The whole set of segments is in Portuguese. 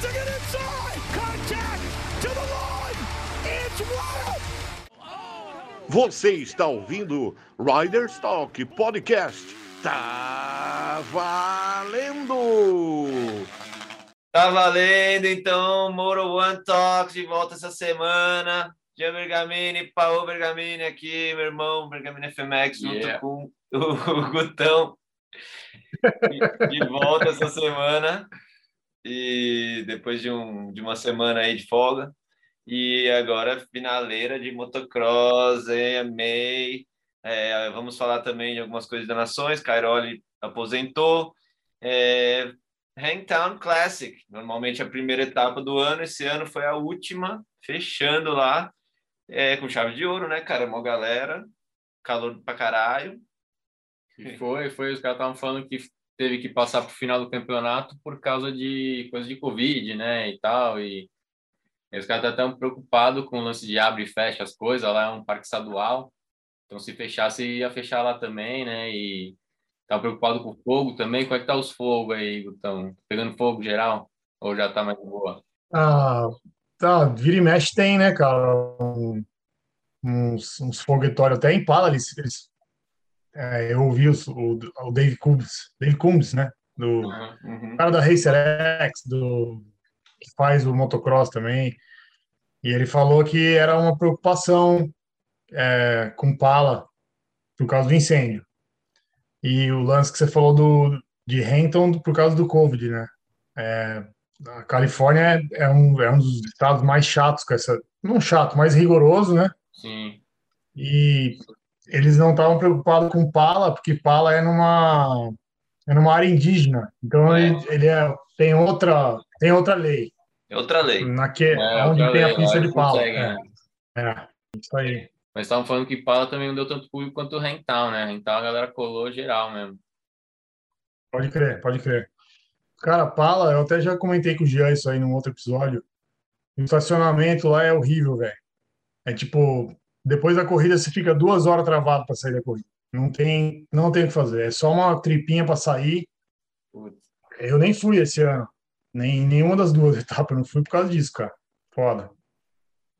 to get inside. Contact to the line. It's wild. Você está ouvindo Riders Talk Podcast. Tá valendo! Tá valendo, então, Moro One Talks de volta essa semana. Dia Bergamini, Paô Bergamini aqui, meu irmão, Bergamini FMX, junto Yeah. com o Gutão. De volta essa semana. E depois de, um, de uma semana aí de folga. E agora, finaleira de motocross, AMA. É, vamos falar também de algumas coisas das nações. Cairoli aposentou. É, Hangtown Classic, normalmente a primeira etapa do ano, esse ano foi a última, fechando lá, é, com chave de ouro, né, cara? Uma galera, calor pra caralho. E foi, foi. Os caras estavam falando que teve que passar para o final do campeonato por causa de coisa de Covid, né, e tal. E, e os caras estão tão preocupados com o lance de abre e fecha as coisas. Lá é um parque estadual. Então, se fechasse, ia fechar lá também, né? E tá preocupado com fogo também. Como é que tá os fogos aí, Gutão? Pegando fogo geral? Ou já tá mais boa? Ah, tá, vira e mexe tem, né, cara? Uns, uns foguetórios até em pala eles, eles- é, eu ouvi os- o, o Dave Combs, Dave Combs, né? Do Uhum. cara da Racer X, do que faz o motocross também. E ele falou que era uma preocupação é, com pala por causa do incêndio. E o lance que você falou do de Renton por causa do Covid, né? É, a Califórnia é, é um, é um dos estados mais chatos com essa, não chato, mais rigoroso, né? Sim. E eles não estavam preocupados com pala, porque pala é numa é numa área indígena. Então ele, ele é, tem outra tem outra lei É outra lei. naque, É, onde outra tem a lei, pista lá de pala. conseguem, É, né? é, isso aí. Mas estavam falando que Pala também não deu tanto público quanto o Rental, né? Rental a galera colou geral mesmo. Pode crer, pode crer. Cara, pala, eu até já comentei com o Jean isso aí num outro episódio. O estacionamento lá é horrível, velho. É tipo, depois da corrida você fica duas horas travado para sair da corrida. Não tem, não tem o que fazer. É só uma tripinha para sair. Eu nem fui esse ano. Nem nenhuma das duas etapas. Eu não fui por causa disso, cara. Foda.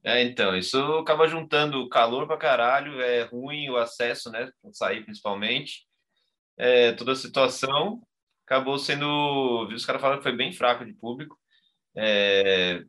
É, então, isso acaba juntando calor pra caralho, é ruim o acesso, né? Sair principalmente. É, toda a situação acabou sendo. Os caras falaram que foi bem fraco de público. É,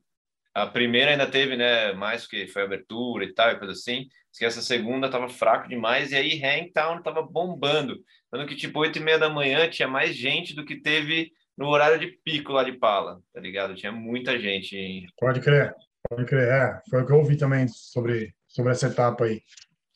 a primeira ainda teve, né? Mais porque foi abertura e tal, e coisa assim. Que essa segunda tava fraco demais, e aí Hangtown tava bombando. Tanto que, tipo, oito e meia da manhã tinha mais gente do que teve no horário de pico lá de Pala, tá ligado? Tinha muita gente Pode crer. Pode crer. É, foi o que eu ouvi também sobre, sobre essa etapa aí.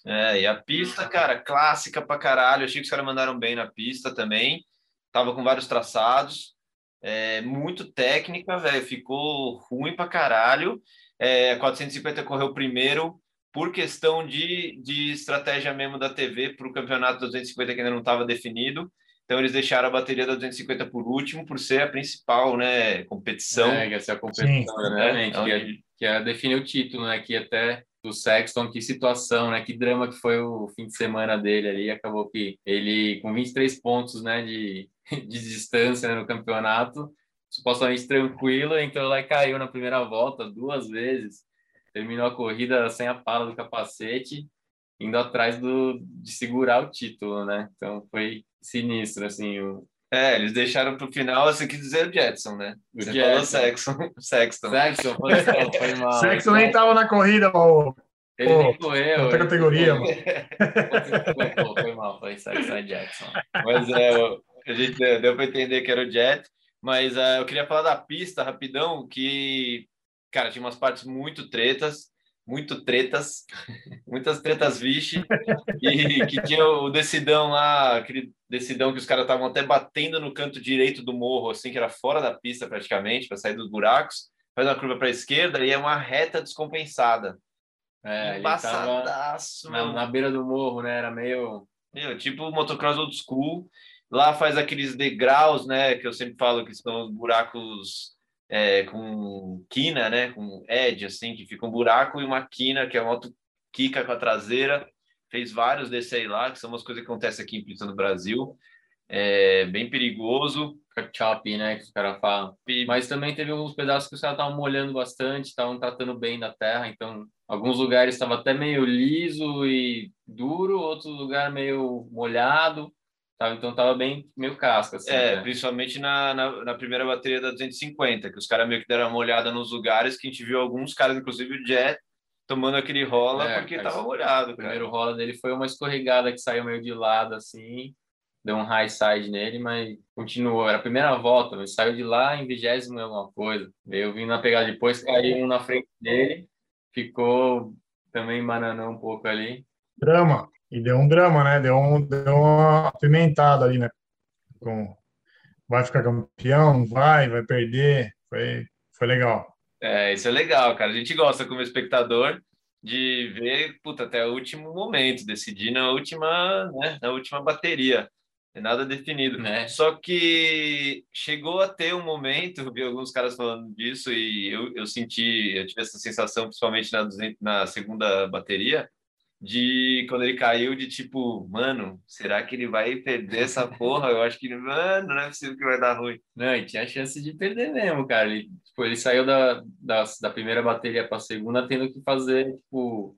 É, e a pista, cara, clássica pra caralho. Achei que os caras mandaram bem na pista também. Tava com vários traçados. É, muito técnica, velho. Ficou ruim pra caralho. É, a 450 correu primeiro por questão de, de estratégia mesmo da TV para o campeonato 250 que ainda não estava definido. Então eles deixaram a bateria da 250 por último, por ser a principal, né, competição. É, que essa é a competição, Sim. exatamente. É, que, é, onde- que é definir o título, né? Que até do Sexton, que situação, né? Que drama que foi o fim de semana dele ali. Acabou que ele, com 23 pontos, né? De, de distância né, no campeonato, supostamente tranquilo, entrou lá e caiu na primeira volta duas vezes. Terminou a corrida sem a pala do capacete, indo atrás do, de segurar o título, né? Então foi sinistro, assim, o, É, eles deixaram para o final, você quis dizer o Jetson, né? O Você Jetson. falou Sexton. Sexton. Sexton, foi, mal, foi mal. Sexo nem tava na corrida, ô. Ele nem Pô, correu. outra categoria, mano. Pô, Pô, foi mal, foi Sexton Jackson. Mas é, a gente deu, deu para entender que era o Jet. Mas ah, eu queria falar da pista rapidão, que, cara, tinha umas partes muito tretas, muito tretas, muitas tretas vixe, e que tinha o decidão lá, aquele decidão que os caras estavam até batendo no canto direito do morro, assim, que era fora da pista praticamente, para sair dos buracos, faz uma curva para a esquerda e é uma reta descompensada. É, tava Embaçadaço, na, na beira do morro, né? Era meio. Meu, tipo motocross old school. Lá faz aqueles degraus, né? Que eu sempre falo que são os buracos é, com quina, né? Com edge, assim, que fica um buraco e uma quina, que é a moto quica com a traseira. Fez vários desses aí lá, que são umas coisas que acontecem aqui em pista no Brasil. É bem perigoso. choppy, né? Que os caras falam. Mas também teve alguns pedaços que os caras estavam molhando bastante, estavam tratando bem da terra, então alguns lugares estava até meio liso e duro, outros lugares meio molhado. Tava, então tava bem meio casca. Assim, é, né? principalmente na, na, na, primeira bateria da 250, que os caras meio que deram uma olhada nos lugares que a gente viu alguns caras, inclusive o Jet, tomando aquele rola é, porque cara, tava molhado. O primeiro rola dele foi uma escorregada que saiu meio de lado assim, deu um high side nele, mas continuou. Era a primeira volta, mas saiu de lá em vigésimo alguma coisa. Veio vindo na pegada depois, caiu um na frente dele, ficou também bananou um pouco ali. Drama. E deu um drama, né? Deu, um, deu uma pimentada ali, né? Com, vai ficar campeão, vai, vai perder. Foi, foi legal. É, isso é legal, cara. A gente gosta como espectador de ver puta, até o último momento, decidir na última, né, na última bateria. É nada definido. Né? Só que chegou a ter um momento, vi alguns caras falando disso, e eu, eu senti, eu tive essa sensação, principalmente na, na segunda bateria, de quando ele caiu, de tipo, mano, será que ele vai perder essa porra? Eu acho que, mano, não é possível que vai dar ruim. Não, e tinha chance de perder mesmo, cara. Ele, tipo, ele saiu da, da, da primeira bateria para a segunda, tendo que fazer, tipo,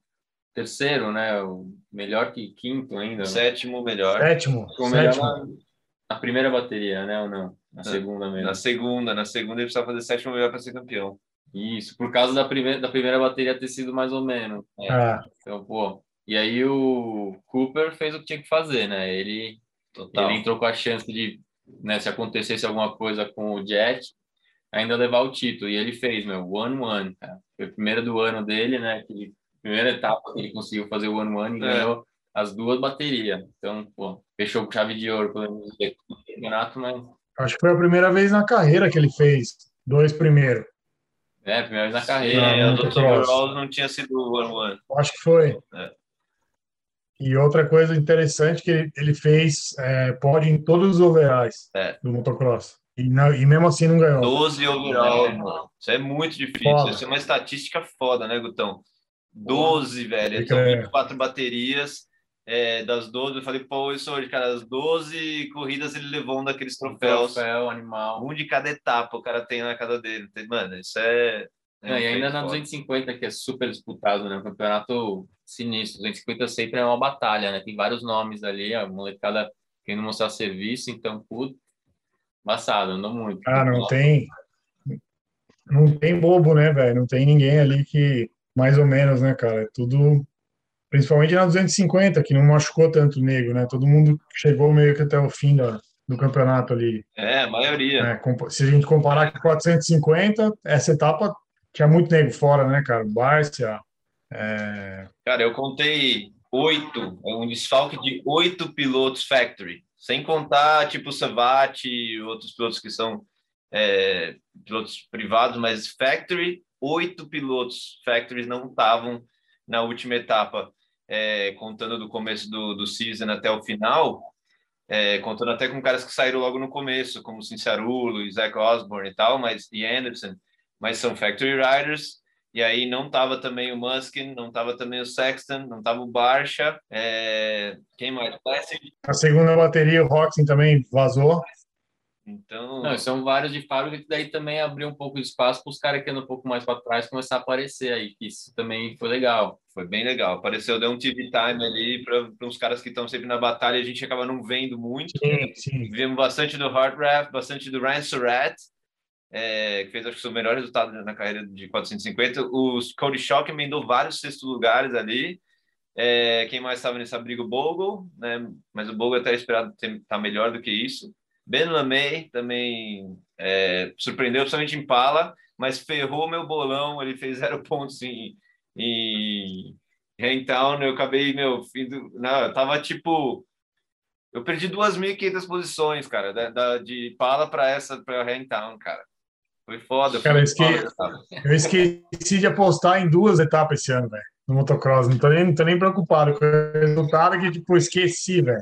terceiro, né? O melhor que quinto ainda. Sétimo melhor. Sétimo. Ficou melhor na, na, primeira bateria, né? Ou não? Na, na segunda mesmo. Na segunda, na segunda ele precisava fazer sétimo melhor para ser campeão. Isso, por causa da primeira, da primeira bateria ter sido mais ou menos. É. Ah. Então, pô, e aí o Cooper fez o que tinha que fazer, né? Ele, ele entrou com a chance de, né, se acontecesse alguma coisa com o Jet, ainda levar o título. E ele fez, meu, one-one, cara. Foi a primeira do ano dele, né? Que primeira etapa que ele conseguiu fazer o one-one e é. ganhou as duas baterias. Então, pô, fechou com chave de ouro pelo campeonato, mas... Acho que foi a primeira vez na carreira que ele fez dois primeiros. É, primeira vez na carreira. É, o Dr. Overall não tinha sido one-one. Acho que foi. É. E outra coisa interessante que ele fez é, pode em todos os overalls é. do motocross. E, não, e, mesmo assim não ganhou. 12 overall, é. mano. Isso é muito difícil. Foda. Isso é uma estatística foda, né, Gutão? 12, velho. São 24 baterias. É, das 12, eu falei, pô, isso hoje, cara, as 12 corridas ele levou um daqueles troféus. Um troféu, animal. Um de cada etapa o cara tem na casa dele. Mano, isso é. é e ainda na 250, que é super disputado, né? O campeonato sinistro. 250 sempre é uma batalha, né? Tem vários nomes ali, a molecada querendo mostrar serviço, então, puto, embaçado, andou muito. Ah, não tem. Não tem bobo, né, velho? Não tem ninguém ali que, mais ou menos, né, cara? É tudo. Principalmente na 250, que não machucou tanto o nego, né? Todo mundo chegou meio que até o fim da, do campeonato ali. É, a maioria. É, se a gente comparar com 450, essa etapa tinha muito nego fora, né, cara? Bárcia, é... Cara, eu contei oito, um desfalque de oito pilotos factory, sem contar tipo Savati outros pilotos que são é, pilotos privados, mas factory, oito pilotos factories não estavam na última etapa, é, contando do começo do, do season até o final, é, contando até com caras que saíram logo no começo, como Cincerulo, Zach Osborne e tal, mas e Anderson, mas são factory riders e aí não tava também o Muskin, não tava também o Sexton, não tava o Barcha. É... Quem mais? A segunda bateria, o Roxen também vazou. Então. Não, são vários de fábrica que daí também abriu um pouco de espaço para os caras que andam um pouco mais para trás começar a aparecer aí. Isso também foi legal. Foi bem legal. Apareceu, deu um TV time ali para uns caras que estão sempre na batalha. A gente acaba não vendo muito. Sim, sim. Vimos bastante do Hard Raft, bastante do Ryan Surratt é, que fez acho que o melhor resultado na carreira de 450. O Cody Shock emendou vários sextos lugares ali. É, quem mais estava nessa briga? O Bogle, né? mas o Bogle até esperado estar tá melhor do que isso. Ben Lamey também é, surpreendeu, principalmente em pala, mas ferrou meu bolão. Ele fez zero pontos em, em Raintown. Eu acabei, meu, fim do, não, eu tava tipo. Eu perdi 2.500 posições, cara, da, da de pala para essa, para Raintown, cara. Foi foda. Cara, eu, esque... eu esqueci de apostar em duas etapas esse ano, velho, no motocross. Não tô, nem, não tô nem preocupado com o resultado que, tipo, esqueci, velho.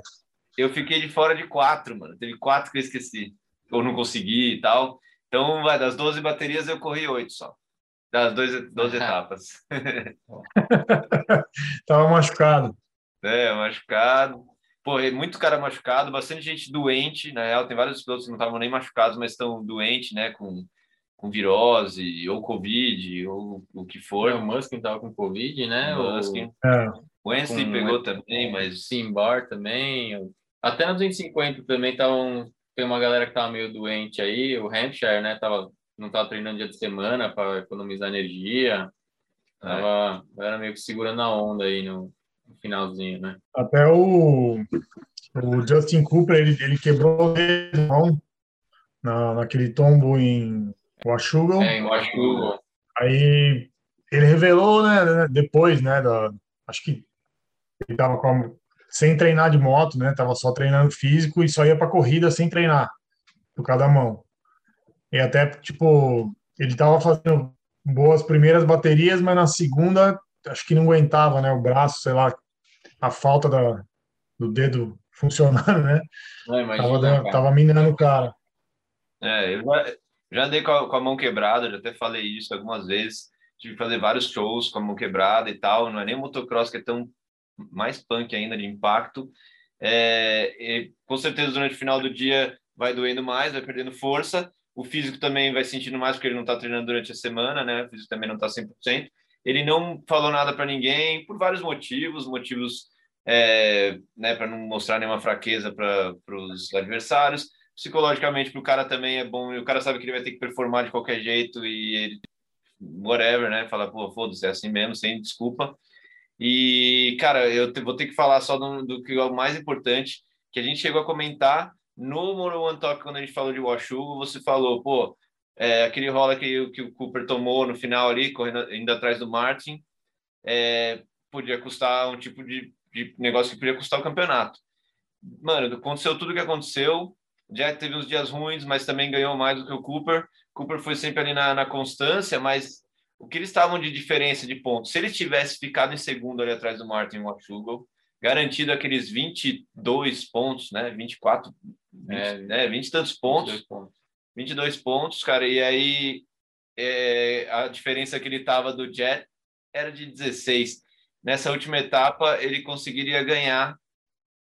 Eu fiquei de fora de quatro, mano. Teve quatro que eu esqueci. Ou não consegui e tal. Então, vai, das 12 baterias eu corri oito só. Das dois, 12 etapas. Tava machucado. É, machucado. pô, muito cara machucado, bastante gente doente, na real, tem vários pilotos que não estavam nem machucados, mas estão doentes, né, com, com virose, ou Covid, ou o que for. O Musk estava com Covid, né? O Musk. É. O Wesley Com- pegou também, mas Simbar também. Até na 250 também estavam. Tem uma galera que tava meio doente aí. O Hampshire, né? Tava, não tava treinando dia de semana para economizar energia. Tava, era meio que segurando a onda aí no, no finalzinho, né? Até o, o Justin Cooper, ele, ele quebrou o dedo na, naquele tombo em Washougal. É, o- Aí ele revelou, né, depois, né, da, acho que ele tava com, sem treinar de moto, né, tava só treinando físico e só ia pra corrida sem treinar, por cada mão. E até, tipo, ele tava fazendo boas primeiras baterias, mas na segunda, acho que não aguentava, né, o braço, sei lá, a falta da, do dedo funcionando, né, Não, imagina, tava, tava minando o cara. É, eu já, andei com a, com a mão quebrada, já até falei isso algumas vezes. Tive que fazer vários shows com a mão quebrada e tal. Não é nem motocross que é tão mais punk ainda de impacto. É, e, com certeza durante o final do dia vai doendo mais, vai perdendo força. O físico também vai sentindo mais porque ele não está treinando durante a semana, né? O físico também não está 100%. Ele não falou nada para ninguém por vários motivos, motivos é, né, para não mostrar nenhuma fraqueza para os adversários psicologicamente para o cara também é bom, e o cara sabe que ele vai ter que performar de qualquer jeito e ele, whatever, né? Fala, pô, foda-se, é assim mesmo, sem desculpa. E, cara, eu te- vou ter que falar só do, do que é o mais importante, que a gente chegou a comentar no Mono One Talk, quando a gente falou de Washu, você falou, pô, é, aquele rola que, que o Cooper tomou no final ali, correndo indo atrás do Martin, é, podia custar um tipo de, de negócio que podia custar o campeonato. Mano, aconteceu tudo o que aconteceu, Jack teve uns dias ruins, mas também ganhou mais do que o Cooper. Cooper foi sempre ali na, na constância, mas o que eles estavam de diferença de pontos? Se ele tivesse ficado em segundo ali atrás do Martin Wachugel, garantido aqueles 22 pontos, né? 24, 20, É, né? 20 e tantos pontos, 22 pontos. 22 pontos, cara, e aí é, a diferença que ele estava do Jet era de 16. Nessa última etapa, ele conseguiria ganhar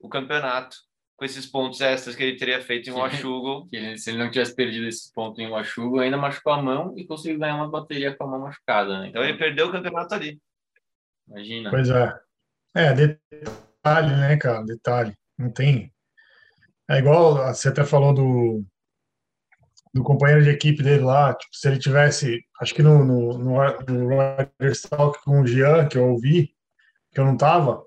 o campeonato com esses pontos extras que ele teria feito em ele- se ele não tivesse perdido esses pontos em Washugo, ainda machucou a mão e conseguiu ganhar uma bateria com a mão machucada, né? Então ele perdeu o campeonato ali. Imagina. Pois é. É, detalhe, né, cara? Detalhe. Não tem. É igual você até falou do, do companheiro de equipe dele lá. Tipo, se ele tivesse. Acho que no, no, no, no Riders Talk com o Jean, que eu ouvi, que eu não tava,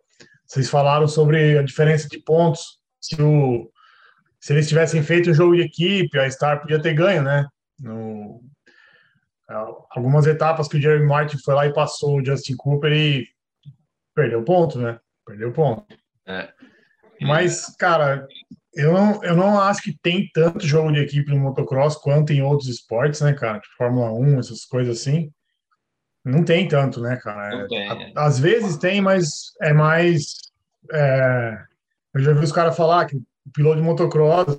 vocês falaram sobre a diferença de pontos. Se, o, se eles tivessem feito o jogo de equipe, a Star podia ter ganho, né? No, algumas etapas que o Jeremy Martin foi lá e passou o Justin Cooper e perdeu ponto, né? Perdeu ponto. É. Mas, cara, eu não, eu não acho que tem tanto jogo de equipe no motocross quanto em outros esportes, né, cara? Tipo Fórmula 1, essas coisas assim. Não tem tanto, né, cara? Não É, tem, a- é. Às vezes tem, mas é mais. é, eu já vi os caras falar que o piloto de motocross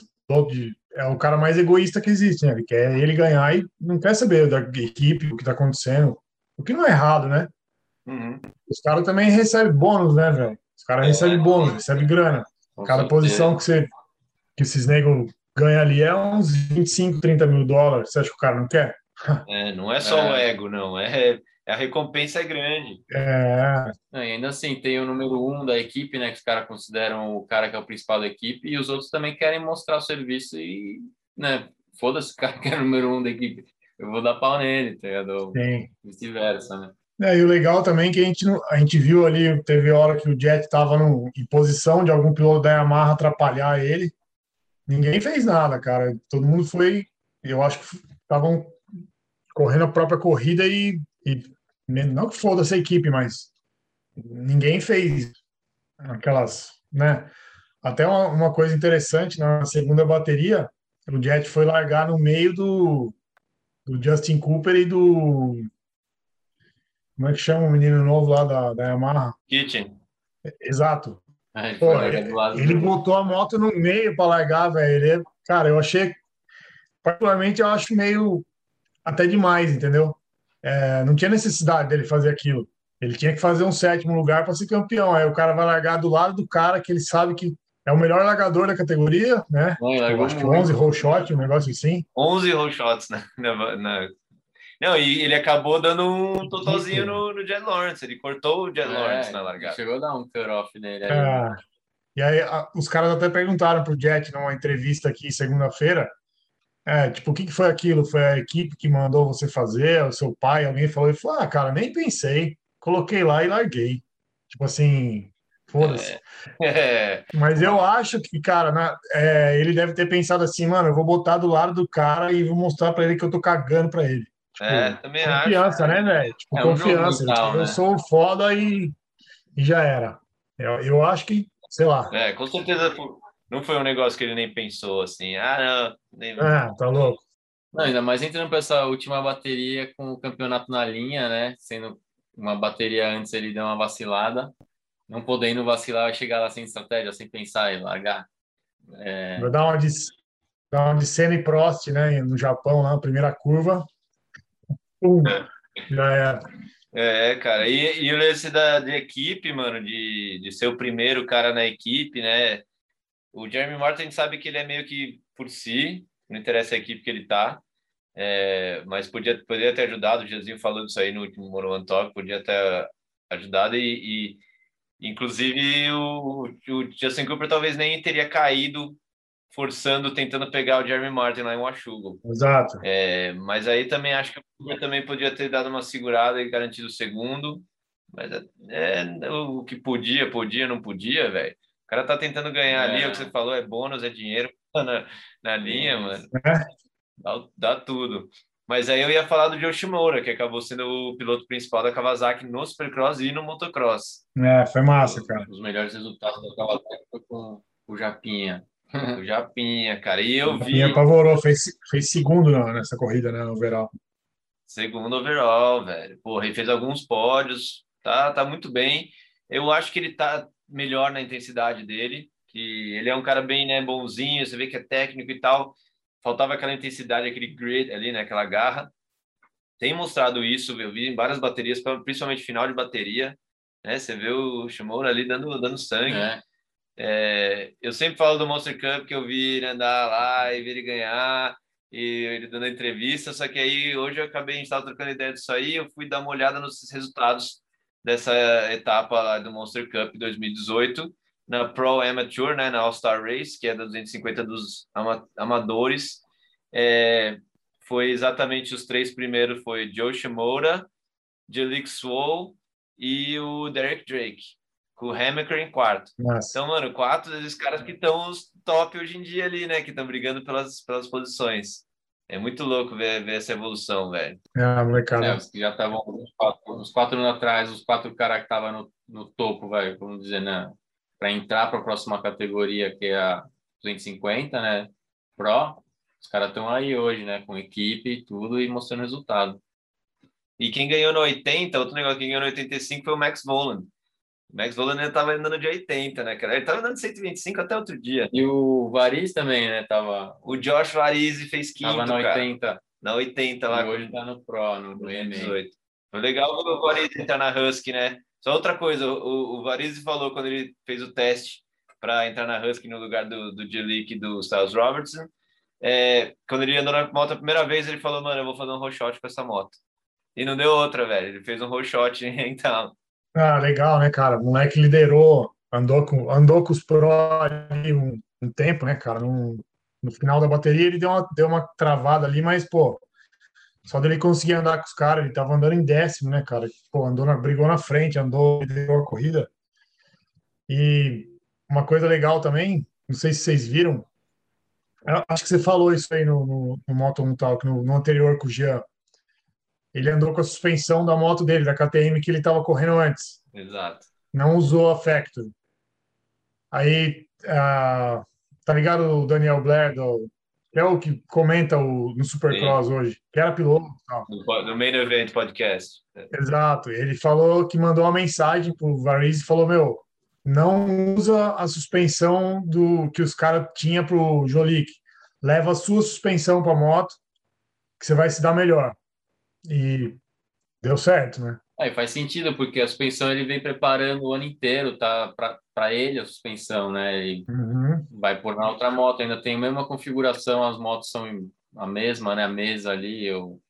é o cara mais egoísta que existe, né? Ele quer ele ganhar e não quer saber da equipe, o que tá acontecendo. O que não é errado, né? Uhum. Os caras também recebem bônus, né, velho? Os caras É. recebem bônus, recebem grana. Com Cada certeza. posição que, você, que esses negros ganham ali é uns 25, 30 mil dólares. Você acha que o cara não quer? É, não é só É. o ego, não. É, a recompensa é grande. É, e ainda assim, tem o número um da equipe, né? Que os caras consideram o cara que é o principal da equipe, e os outros também querem mostrar o serviço e, né? Foda-se o cara que é o número um da equipe. Eu vou dar pau nele, tá ligado? Vice-versa, né? É, e o legal também é que a gente, não- a gente viu ali, teve hora que o Jet estava em posição de algum piloto da Yamaha atrapalhar ele. Ninguém fez nada, cara. Todo mundo foi. Eu acho que estavam correndo a própria corrida e, e não que foda-se a equipe, mas ninguém fez aquelas, né? Até uma, uma coisa interessante na segunda bateria, o Jet foi largar no meio do, do Justin Cooper e do como é que chama o menino novo lá da, da Yamaha? Kitchen. Exato. É, ele Pô, Ele do- botou a moto no meio para largar, velho. É- cara, eu achei, particularmente, eu acho meio até demais, entendeu? É, não tinha necessidade dele fazer aquilo. Ele tinha que fazer um sétimo lugar para ser campeão. Aí o cara vai largar do lado do cara que ele sabe que é o melhor largador da categoria, né? Eu largou acho que muito. 11 roll shot, um negócio assim. 11 roll shots na, na, na- Não, e ele acabou dando um totalzinho no, no Jen Lawrence. Ele cortou o Lawrence É, na largada. Chegou a dar um cut-off nele. aí. É, e aí a- os caras até perguntaram pro Jet numa entrevista aqui segunda-feira, é, tipo, o que que foi aquilo? Foi a equipe que mandou você fazer? O seu pai? Alguém falou? Ele falou, ah, cara, nem pensei. Coloquei lá e larguei. Tipo assim, foda-se. É, Mas eu acho que, cara, na- é, ele deve ter pensado assim, mano, eu vou botar do lado do cara e vou mostrar pra ele que eu tô cagando pra ele. é, também acho. Confiança, né, velho? Tipo, É um confiança. mental, Tipo, eu né? sou foda e, e já era. Eu, eu acho que, sei lá. É, com certeza não foi um negócio que ele nem pensou assim. Ah, não. Nem... Ah, tá louco. Não, ainda mais entrando para essa última bateria com o campeonato na linha, né? Sendo uma bateria antes ele deu uma vacilada, não podendo vacilar, vai chegar lá sem estratégia, sem pensar e largar. É, Vai dar uma de, dar uma de Senna e Prost, né, no Japão, lá, na primeira curva. Pum, já era. É, cara, e, e o lance da de equipe, mano, de, de ser o primeiro cara na equipe, né? O Jeremy Martin a gente sabe que ele é meio que por si, não interessa a equipe que ele tá, é, mas podia, poderia ter ajudado. O Gianzinho falou disso aí no último Mono One Talk, podia ter ajudado e, e inclusive o, o Justin Cooper talvez nem teria caído forçando, tentando pegar o Jeremy Martin lá em Washougal. Exato. É, mas aí também acho que o Cooper também podia ter dado uma segurada e garantido o segundo. Mas é, é, o que podia, podia, não podia, velho. O cara tá tentando ganhar ali, é o que você falou, é bônus, é dinheiro na, na linha, mano. É. Dá, dá tudo. Mas aí eu ia falar do Joe Shimura, que acabou sendo o piloto principal da Kawasaki no Supercross e no Motocross. É, foi massa, cara. os melhores resultados da Kawasaki foi com o Japinha. O Japinha, cara. E eu vi Me apavorou, fez, fez segundo nessa corrida, né, no overall. segundo overall, velho. Porra, ele fez alguns pódios, tá, tá muito bem. Eu acho que ele tá melhor na intensidade dele, que ele é um cara bem, né, bonzinho, você vê que é técnico e tal. Faltava aquela intensidade, aquele grit ali, né, aquela garra. Tem mostrado isso, eu vi em várias baterias, principalmente final de bateria, né? Você vê o Shimura ali dando, dando sangue. É, É, eu sempre falo do Monster Cup que eu vi ele andar lá e vi ele ganhar e ele dando entrevista, só que aí hoje eu acabei, a gente estava trocando ideia disso aí, eu fui dar uma olhada nos resultados dessa etapa lá do Monster Cup 2018 na Pro Amateur, né, na All-Star Race, que é da 250 dos ama amadores. É, foi exatamente os três primeiros, foi Joe Shimoda, Jalik Swoll e o Derek Drake, com o Hammaker em quarto. Nossa. Então, mano, quatro desses caras que estão os top hoje em dia ali, né? Que estão brigando pelas, pelas posições. É muito louco ver, ver essa evolução, velho. É, é, molecada. os que já estavam os quatro, os quatro anos atrás, os quatro caras que estavam no, no topo, vai, vamos dizer, né? Para entrar para a próxima categoria, que é a 250, né? Pro, os caras estão aí hoje, né? Com equipe e tudo e mostrando resultado. E quem ganhou no 80, outro negócio, quem ganhou no 85 foi o Max Volan. O Max Volan ainda tava andando de 80, né, cara? Ele tava andando de 125 até outro dia. E o Variz também, né? Tava, O Josh Varizzi fez quinto, tava cara. 80. Na 80 lá. e hoje tá no Pro, no, no EMA. 18. Foi legal o Varizzi entrar na Husky, né? Só outra coisa, o, o Varizzi falou quando ele fez o teste para entrar na Husky no lugar do, do Jelic e do Styles Robertson, é, quando ele andou na moto a primeira vez, ele falou, mano, eu vou fazer um roll shot com essa moto. E não deu outra, velho. Ele fez um roll shot, então. Ah, legal, né, cara? O moleque liderou, andou com, andou com os pro ali um, um tempo, né, cara? No, no final da bateria ele deu uma, deu uma travada ali, mas, pô, só dele conseguir andar com os caras, ele tava andando em décimo, né, cara? Pô, andou na, brigou na frente, andou, liderou a corrida. E uma coisa legal também, não sei se vocês viram, acho que você falou isso aí no, no, no Moto 1 Talk, no, no anterior com o Jean. Ele andou com a suspensão da moto dele, da KTM que ele estava correndo antes Exato. não usou a Factory. Aí, ah, tá ligado o Daniel Blair, do, que é o que comenta o, no Supercross hoje, que era piloto tal. No, no Main Event Podcast. Exato. Ele falou que mandou uma mensagem pro Variz e falou, meu, não usa a suspensão do que os caras tinham pro Jolik. Leva a sua suspensão pra moto, que você vai se dar melhor. E deu certo, né? Aí faz sentido, porque a suspensão ele vem preparando o ano inteiro, tá para ele a suspensão, né? E Uhum. vai pôr na outra moto, ainda tem a mesma configuração, as motos são a mesma, né? A mesa ali, eu...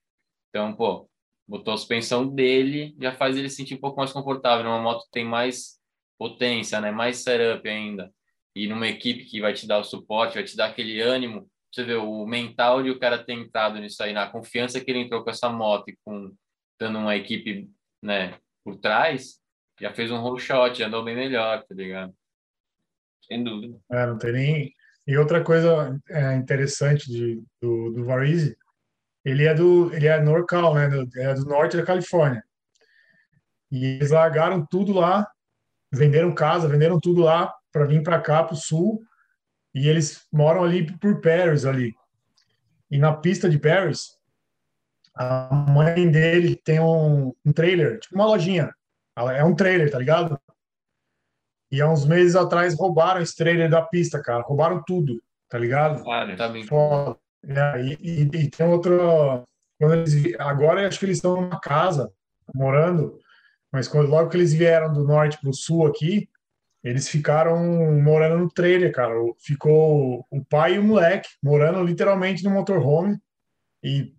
então, pô, botou a suspensão dele, já faz ele se sentir um pouco mais confortável. Numa moto que tem mais potência, né? Mais setup ainda. E numa equipe que vai te dar o suporte, vai te dar aquele ânimo. Você vê o mental de o cara ter entrado nisso aí, na confiança que ele entrou com essa moto e com dando uma equipe, né, por trás, já fez um roll shot, andou bem melhor, tá ligado? Sem dúvida. É, não tem nem. E outra coisa é, interessante de, do, do Varize, ele é do ele é NorCal, né? Do, é do norte da Califórnia. E eles largaram tudo lá, venderam casa, venderam tudo lá para vir para cá, para o sul. E eles moram ali por Paris ali. E na pista de Paris, a mãe dele tem um, um trailer, tipo uma lojinha. É um trailer, tá ligado? E há uns meses atrás roubaram esse trailer da pista, cara. Roubaram tudo, tá ligado? Claro. Tá bem. Foda. É, e, e, e tem outra. Eles, agora acho que eles estão numa casa morando, mas quando, logo que eles vieram do norte para o sul aqui, eles ficaram morando no trailer, cara. Ficou o pai e o moleque morando literalmente no motorhome e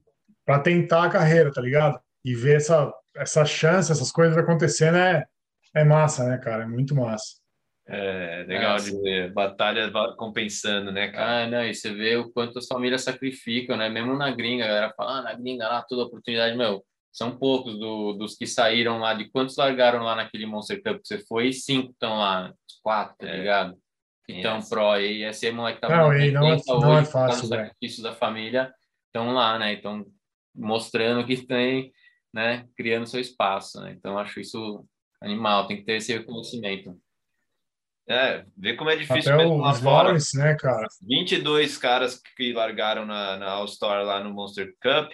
para tentar a carreira, tá ligado? E ver essa, essa chance, essas coisas acontecendo é, é massa, né, cara? É muito massa. É legal É, de ver. Batalha compensando, né, cara? Ah, não, e você vê o quanto as famílias sacrificam, né? Mesmo na gringa, a galera fala, ah, na gringa lá, toda oportunidade, meu, são poucos do, dos que saíram lá, de quantos largaram lá naquele Monster Cup que você foi, cinco estão lá, quatro, tá É. ligado? Estão Yes. pró aí, esse aí moleque tá Não, muito e não é- 80 não é hoje, causa fácil, velho. sacrifício da família, estão lá, né? Então, mostrando que tem, né, criando seu espaço, né? Então, acho isso animal, tem que ter esse reconhecimento. É, vê como é difícil Até mesmo lá os fora. Lawrence, né, cara? 22 caras que largaram na, na All-Star lá no Monster Cup.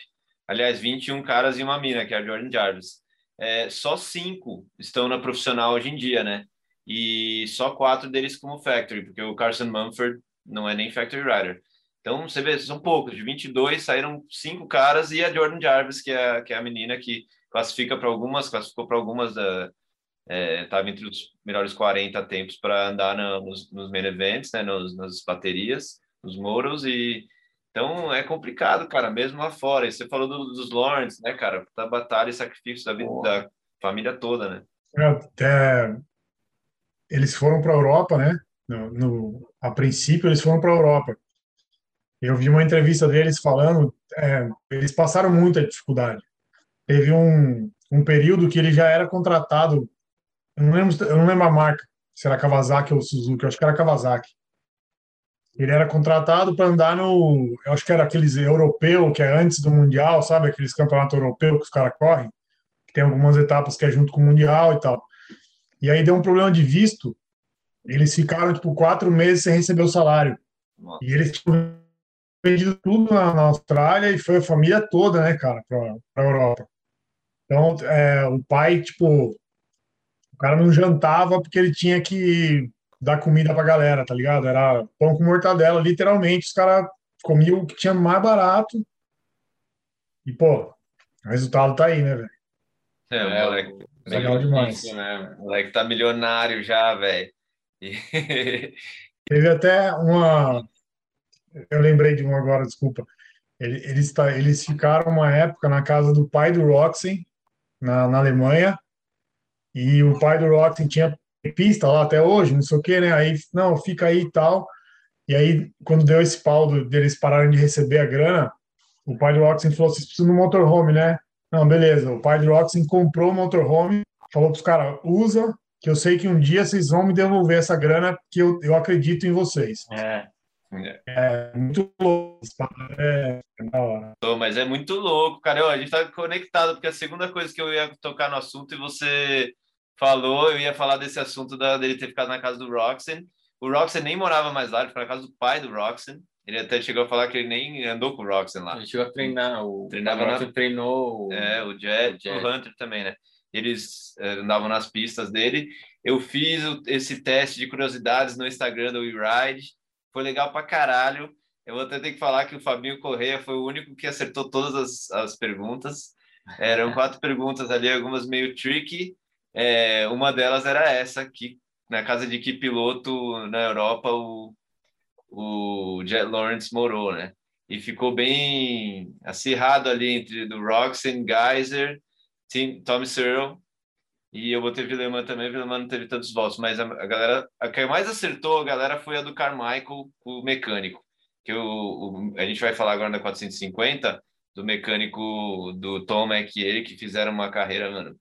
Aliás, 21 caras e uma mina, que é a Jordan Jarvis. É, só cinco estão na profissional hoje em dia, né? E só quatro deles como factory, porque o Carson Mumford não é nem factory rider. Então, você vê, são poucos. De 22, saíram cinco caras e a Jordan Jarvis, que é, que é a menina que classifica para algumas, classificou para algumas da, estava entre os melhores 40 tempos para andar na, nos, nos main events, né, nos, nas baterias, nos moros, e então é complicado, cara, mesmo lá fora. E você falou do, dos Lawrence, né, cara, da batalha e sacrifício da vida Boa. da família toda, né? Até eles foram para a Europa, né? No, no- a princípio, eles foram para a Europa. Eu vi uma entrevista deles falando, é, eles passaram muita dificuldade. Teve um, um período que ele já era contratado, eu não lembro, eu não lembro a marca, se era Kawasaki ou Suzuki, eu acho que era Kawasaki. Ele era contratado para andar no, eu acho que era aqueles europeu, que é antes do Mundial, sabe? Aqueles campeonatos europeus que os caras correm, que tem algumas etapas que é junto com o Mundial e tal. E aí deu um problema de visto, eles ficaram, tipo, quatro meses sem receber o salário. Nossa. E eles tinham vendido tudo na, na Austrália e foi a família toda, né, cara, para a Europa. Então, é, o pai, tipo, o cara não jantava porque ele tinha que dar comida pra galera, tá ligado? Era pão com mortadela, literalmente. Os caras comiam o que tinha mais barato. E, pô, o resultado tá aí, né, velho? É, o É, moleque, Legal demais. sacrifício, né? o moleque tá milionário já, velho. Teve até uma. Eu lembrei de um agora, desculpa. Ele- Eles, tá- eles ficaram uma época na casa do pai do Roxen, na, na Alemanha, e o pai do Roxen tinha pista lá até hoje, não sei o quê, né? Aí, não, fica aí e tal. E aí, quando deu esse pau do- deles pararem de receber a grana, o pai do Roxen falou: vocês precisam de um motorhome, né? Não, beleza. O pai do Roxen comprou o motorhome, falou para os caras: usa, que eu sei que um dia vocês vão me devolver essa grana, que eu, eu acredito em vocês. É, É muito louco. papo, É, da hora. Pô, mas é muito louco, cara. Eu, a gente tá conectado, porque a segunda coisa que eu ia tocar no assunto e você falou, eu ia falar desse assunto da, dele ter ficado na casa do Roxen. O Roxen nem morava mais lá, ele foi na casa do pai do Roxen. Ele até chegou a falar que ele nem andou com o Roxen lá. a gente chegou a treinar, o Treinava na- treinou o- É, o Jet, O Jet. o Hunter também, né? Eles eh, andavam nas pistas dele. Eu fiz o- esse teste de curiosidades no Instagram do WeRide. Foi legal pra caralho. Eu vou até ter que falar que o Fabinho Correia foi o único que acertou todas as, as perguntas. Eram quatro perguntas ali, algumas meio tricky. É, uma delas era essa, que na casa de que piloto na Europa o, o Jet Lawrence morou, né? E ficou bem acirrado ali entre do Roxen, Geyser, Tim, Tom Searle e eu botei Villeman também, Villeman não teve tantos votos, mas a, a, galera, a que mais acertou a galera foi a do Carmichael, o mecânico, que o, o, a gente vai falar agora na 450, do mecânico do Tom e ele, que fizeram uma carreira mano,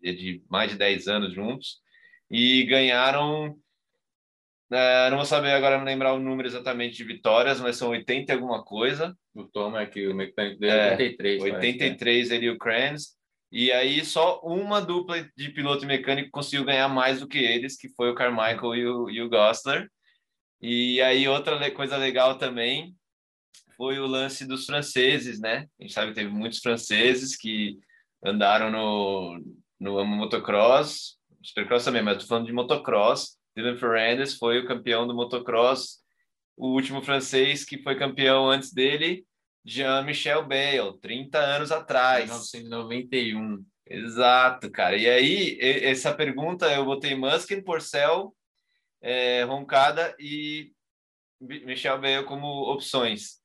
de mais de 10 anos juntos, e ganharam, é, não vou saber agora lembrar o número exatamente de vitórias, mas são 80 e alguma coisa. O Tom Mac, o mecânico dele é 83. 83 parece, ele e o Kranz, e aí só uma dupla de piloto e mecânico conseguiu ganhar mais do que eles, que foi o Carmichael e o, e o Gosler. E aí outra coisa legal também foi o lance dos franceses, né? A gente sabe que teve muitos franceses que andaram no, no motocross, supercross também, mas estou falando de motocross. Dylan Ferrandes foi o campeão do motocross, o último francês que foi campeão antes dele Jean-Michel Bale, 30 anos atrás. 1991. Exato, cara. E aí, essa pergunta eu botei Muskin, Porcel, é, Roncada e Michel Bale como opções.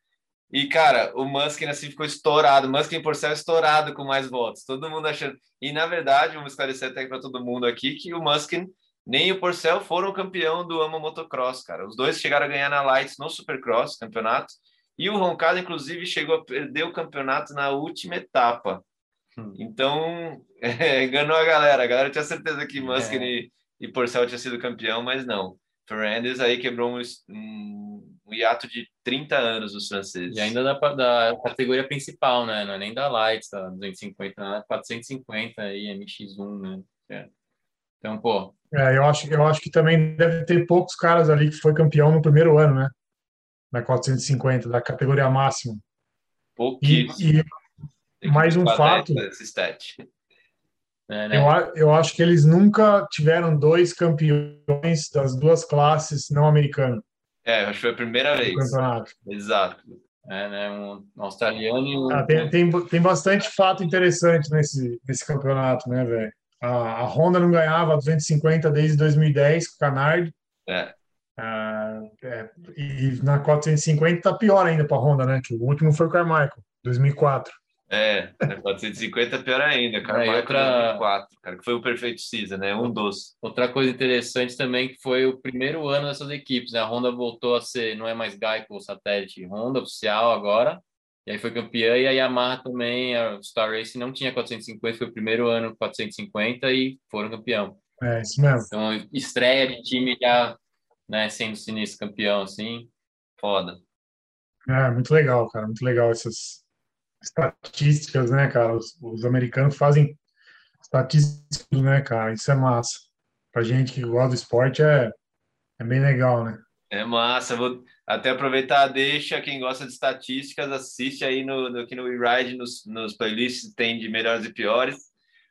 E, cara, o Muskin assim ficou estourado. Muskin Porcel estourado com mais votos. Todo mundo achando. E, na verdade, vamos esclarecer até para todo mundo aqui que o Muskin nem o Porcel foram campeão do AMA Motocross, cara. Os dois chegaram a ganhar na Lights no Supercross, campeonato. E o Roncada, inclusive, chegou a perder o campeonato na última etapa. Hum. Então, é, enganou a galera. A galera tinha certeza que Muskin é. e, e Porcel tinha sido campeão, mas não. Fernandes aí quebrou um, um, um, hiato de 30 anos dos franceses. E ainda da, da categoria principal, né? Não é nem da Light, da 250, não, é 450 aí, MX1, né? É. Então, pô. É, eu acho, eu acho que também deve ter poucos caras ali que foi campeão no primeiro ano, né? na 450, da categoria máxima. Pouquíssimo. E, e mais um fato. É, né? eu, eu acho que eles nunca tiveram dois campeões das duas classes não americanas. É, acho que foi a primeira vez. Campeonato. Exato. É, né? Um australiano e um... Ah, tem, tem, tem bastante fato interessante nesse, nesse campeonato, né, velho? A, a Honda não ganhava 250 desde 2010 com o Canard. É. Ah, é, e na 450 tá pior ainda para a Honda, né? Que o último foi o Carmichael, 2004. É, na 450 pior ainda, Carmichael outra... 2004, cara, que foi o perfeito season, né? Um dos. Outra coisa interessante também que foi o primeiro ano dessas equipes, né? A Honda voltou a ser, não é mais Geico satélite, Honda oficial agora. E aí foi campeã e a Yamaha também, a Star Racing não tinha 450, foi o primeiro ano 450 e foram campeão. É, isso mesmo. Então, estreia de time já né, sendo sinistro campeão, assim, foda. É, muito legal, cara, muito legal essas estatísticas, né, cara? Os, os americanos fazem estatísticas, né, cara? Isso é massa. Pra gente que gosta do esporte é, é bem legal, né? É massa. Vou até aproveitar, deixa quem gosta de estatísticas, assiste aí no, no aqui no WeRide, nos, nos playlists tem de melhores e piores,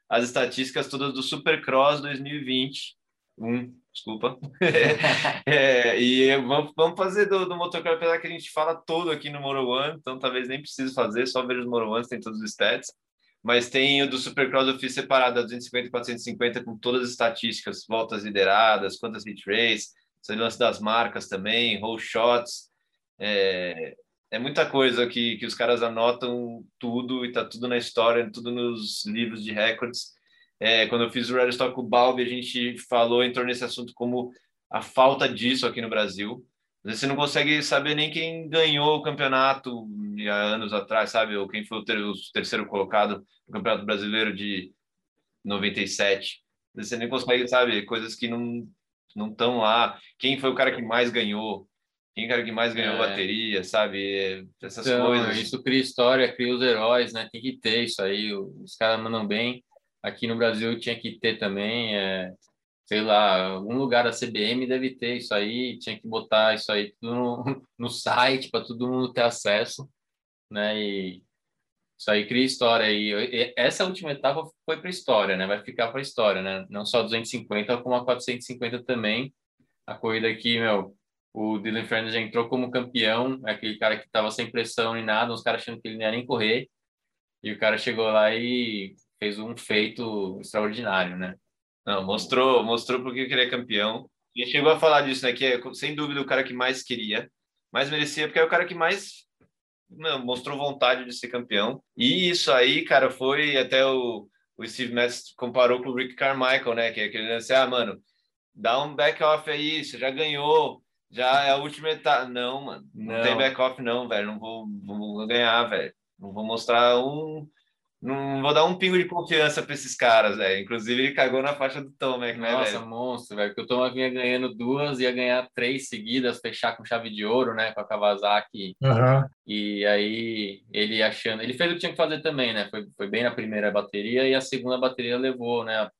as estatísticas todas do Supercross 2020. Um, desculpa. é, e vamos, vamos fazer do, do motocross, apesar que a gente fala todo aqui no Moro One, então talvez nem precise fazer, só ver os Moro Ones, tem todos os stats. Mas tem o do Supercross eu fiz separado, a 250 e 450, com todas as estatísticas, voltas lideradas, quantas hit race, esse lance das marcas também, roll shots. É, é muita coisa que, que os caras anotam tudo e tá tudo na história, tudo nos livros de records. É, quando eu fiz o Red Stock com o Balbi, a gente falou em torno desse assunto como a falta disso aqui no Brasil. Você não consegue saber nem quem ganhou o campeonato há anos atrás, sabe? Ou quem foi o, ter o terceiro colocado no Campeonato Brasileiro de 97. Você nem consegue, sabe? Coisas que não não estão lá. Quem foi o cara que mais ganhou? Quem é o cara que mais ganhou é. bateria, sabe? Essas então, coisas. Isso cria história, cria os heróis, né? Tem que ter isso aí. Os caras mandam bem aqui no Brasil tinha que ter também, é, sei lá, algum lugar da CBM deve ter isso aí, tinha que botar isso aí no, no site para todo mundo ter acesso, né? E isso aí cria história. E essa última etapa foi para história, né? Vai ficar para história, né? Não só 250, como a 450 também. A corrida aqui, meu, o Dylan Fernandes já entrou como campeão, é aquele cara que estava sem pressão nem nada, os caras achando que ele não ia nem correr. E o cara chegou lá e fez um feito extraordinário, né? Não, mostrou, mostrou porque ele é campeão. E chegou a falar disso, né? Que é, sem dúvida, o cara que mais queria, mais merecia, porque é o cara que mais não, mostrou vontade de ser campeão. E isso aí, cara, foi até o, o Steve Metz comparou com o Rick Carmichael, né? Que é aquele assim, ah, mano, dá um back-off aí, você já ganhou, já é a última etapa. Não, mano, não, não. tem back-off não, velho, não vou, vou ganhar, velho. Não vou mostrar um, não vou dar um pingo de confiança para esses caras, velho. Inclusive, ele cagou na faixa do Tomac, né, Nossa, véio? monstro, velho. Porque o Tomac vinha ganhando duas, ia ganhar três seguidas, fechar com chave de ouro, né, com a Kawasaki. Uhum. E aí, ele achando... Ele fez o que tinha que fazer também, né? Foi, foi bem na primeira bateria e a segunda bateria levou, né, a,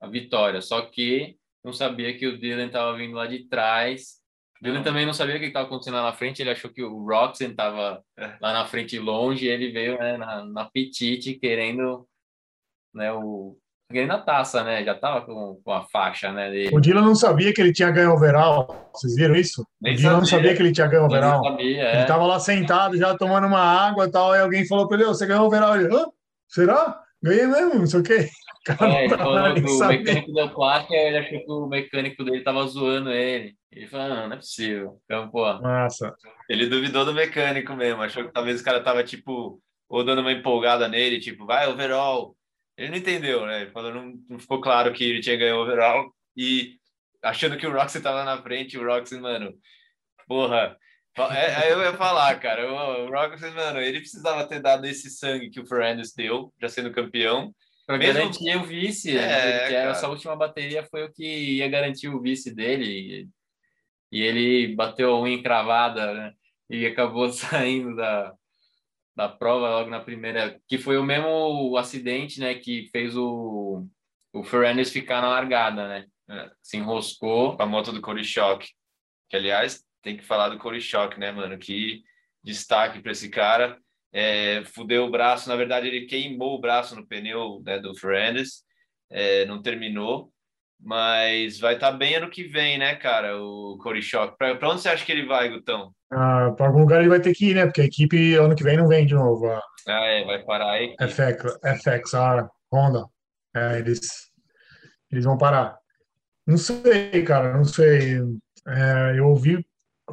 a vitória. Só que não sabia que o Dylan estava vindo lá de trás Dylan também não sabia o que estava acontecendo lá na frente, ele achou que o Roxen estava é. lá na frente longe, e ele veio né, na, na petite querendo né, o, querendo a taça, né? Já estava com, com a faixa né, dele. O Dylan não sabia que ele tinha ganho overall, vocês viram isso? Nem o Dylan sabia. não sabia que ele tinha ganho overall. Sabia, é. Ele estava lá sentado, já tomando uma água e tal, e alguém falou para ele, você ganhou overall. Ele, Hã? será? Ganhei mesmo, não sei o quê. É, ele falou que o mecânico deu placa, ele achou que o mecânico dele tava zoando ele. Ele falou, não, não é possível. Então, pô. Nossa. Ele duvidou do mecânico mesmo, achou que talvez o cara tava, tipo, ou dando uma empolgada nele, tipo, vai, overall. Ele não entendeu, né? Ele falou, não, não ficou claro que ele tinha ganho overall. E achando que o Roxy tava na frente, o Roxy, mano, porra. É, aí eu ia falar, cara, o, o Roxy, mano, ele precisava ter dado esse sangue que o Fernandes deu, já sendo campeão Pra Mesmo... garantir o vice, é, que essa última bateria foi o que ia garantir o vice dele. E, ele bateu a unha encravada, né? E acabou saindo da, da prova logo na primeira, que foi o mesmo acidente, né, que fez o, o Fernandes ficar na largada, né? É, se enroscou. A moto do Corey Shock. Que, aliás, tem que falar do Corey Shock, né, mano? Que destaque para esse cara é, fudeu o braço. Na verdade, ele queimou o braço no pneu né, do Fernandes, é, não terminou, mas vai estar tá bem ano que vem, né, cara? O Corey Shock. Para onde você acha que ele vai, Gutão? Ah, para algum lugar ele vai ter que ir, né? Porque a equipe ano que vem não vem de novo. Ah, é, vai parar aí. FX, FX, a Honda. É, eles, eles vão parar. Não sei, cara, não sei. É, eu ouvi,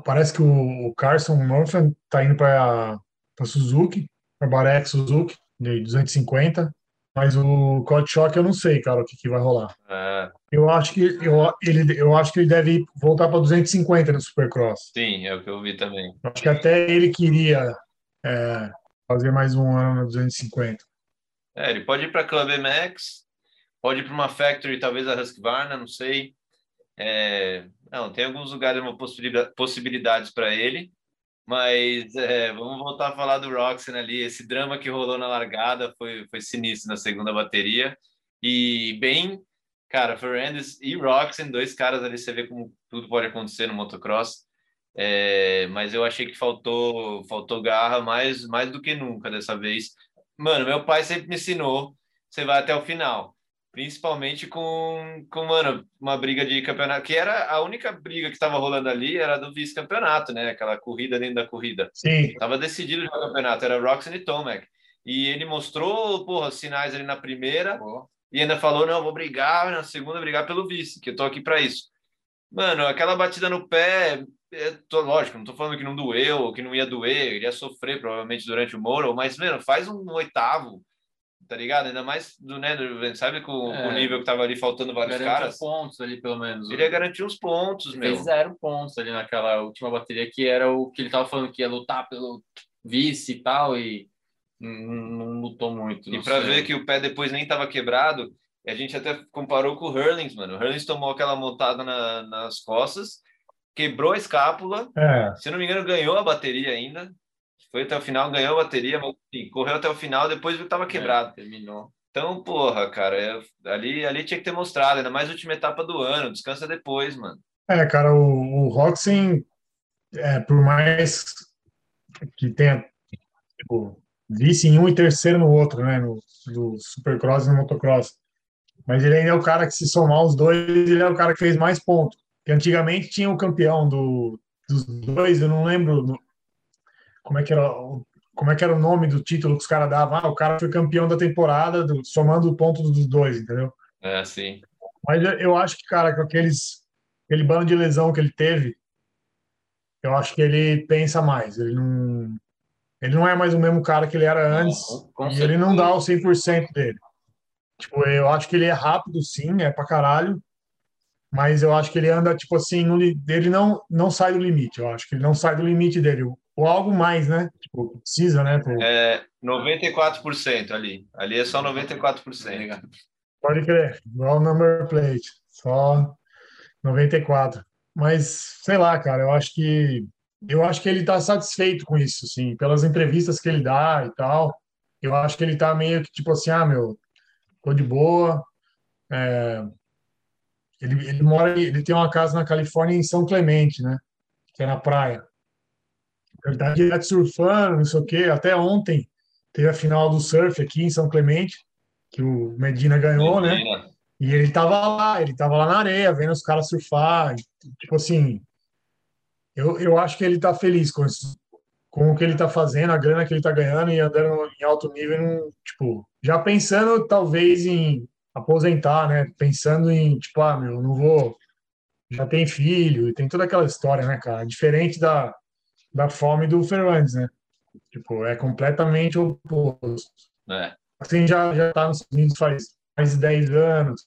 parece que o, Carson Murphy tá indo para para Suzuki, para Barek Suzuki, de 250. Mas o Code Shock eu não sei, cara, o que, que vai rolar. É. Eu acho que eu, ele, eu acho que ele deve voltar para 250 no Supercross. Sim, é o que eu vi também. Acho que até ele queria é, fazer mais um ano no 250. É, ele pode ir para a Club MX, pode ir para uma Factory, talvez a Husqvarna, não sei. É, não, tem alguns lugares, uma possibilidade, possibilidades para ele. Mas é, vamos voltar a falar do Roxen ali. Esse drama que rolou na largada foi, foi sinistro na segunda bateria. E bem, cara, Fernandes e Roxen, dois caras ali, você vê como tudo pode acontecer no motocross. É, mas eu achei que faltou faltou garra mais, mais do que nunca dessa vez. Mano, meu pai sempre me ensinou: você vai até o final principalmente com, com mano, uma briga de campeonato, que era a única briga que estava rolando ali, era do vice-campeonato, né? Aquela corrida dentro da corrida. Sim. Tava decidido o campeonato, era Roxon e Tomac. E ele mostrou, porra, sinais ali na primeira e ainda falou: não, vou brigar na segunda, brigar pelo vice, que eu tô aqui para isso. Mano, aquela batida no pé, é, tô, lógico, não tô falando que não doeu, que não ia doer, ele ia sofrer provavelmente durante o Moro, mas, mano, faz um oitavo, tá ligado? Ainda mais do, né, do, sabe, com, é. o nível que tava ali faltando vários Garantiu caras. pontos ali, pelo menos. Ele ia garantir uns pontos, ele meu. Fez zero pontos ali naquela última bateria, que era o que ele tava falando que ia lutar pelo vice e tal, e não, não lutou muito. E para ver que o pé depois nem tava quebrado, a gente até comparou com o Hurlings, mano. O Hurlings tomou aquela montada na, nas costas, quebrou a escápula, é. se não me engano, ganhou a bateria ainda foi até o final, ganhou a bateria, mas enfim, correu até o final, depois estava quebrado. É, terminou. Então, porra, cara, eu, ali, ali tinha que ter mostrado, ainda mais última etapa do ano, descansa depois, mano. É, cara, o, o Roxen, é, por mais que tenha tipo, vice em um e terceiro no outro, né, no, no Supercross e no Motocross, mas ele ainda é o cara que, se somar os dois, ele é o cara que fez mais pontos. Que antigamente tinha o campeão do, dos dois, eu não lembro como é que era como é que era o nome do título que os caras davam? Ah, o cara foi campeão da temporada, do, somando o ponto dos dois, entendeu? É, sim. Mas eu acho que, cara, com aqueles, aquele bando de lesão que ele teve, eu acho que ele pensa mais. Ele não, ele não é mais o mesmo cara que ele era antes. Não, e ele não dá o 100% dele. Tipo, eu acho que ele é rápido, sim, é pra caralho. Mas eu acho que ele anda, tipo assim, no, ele não, não sai do limite. Eu acho que ele não sai do limite dele. Ou algo mais, né? Tipo, precisa, né? É 94% ali. Ali é só 94%. Pode crer. Igual number plate. Só 94. Mas, sei lá, cara, eu acho que eu acho que ele está satisfeito com isso, assim, pelas entrevistas que ele dá e tal. Eu acho que ele está meio que tipo assim, ah, meu, tô de boa. É... Ele, ele mora, ele tem uma casa na Califórnia em São Clemente, né? Que é na praia. Ele tá direto surfando, não sei o quê. Até ontem teve a final do surf aqui em São Clemente, que o Medina ganhou, né? Medina. né? E ele tava lá, ele tava lá na areia, vendo os caras surfar. Tipo assim, eu, eu acho que ele está feliz com isso, com o que ele está fazendo, a grana que ele está ganhando e andando em alto nível, tipo, já pensando talvez em aposentar, né? Pensando em, tipo, ah, meu, não vou. Já tem filho, e tem toda aquela história, né, cara? Diferente da, da fome do Fernandes, né? Tipo, é completamente oposto. É. Assim, já, já tá nos Unidos faz mais de 10 anos,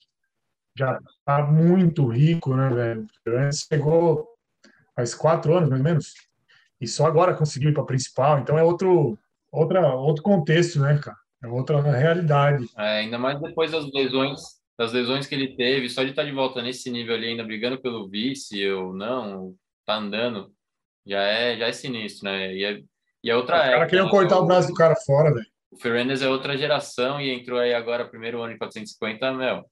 já tá muito rico, né, velho? O Fernandes chegou faz quatro anos, mais ou menos, e só agora conseguiu ir para principal, então é outro, outra, outro contexto, né, cara? É outra realidade. É, ainda mais depois das lesões, das lesões que ele teve, só de estar de volta nesse nível ali, ainda brigando pelo vice ou não, tá andando, já é, já é sinistro, né? E é, e é outra Os caras queriam cortar o braço do cara fora, velho. O Fernandes é outra geração e entrou aí agora, primeiro ano em 450, meu,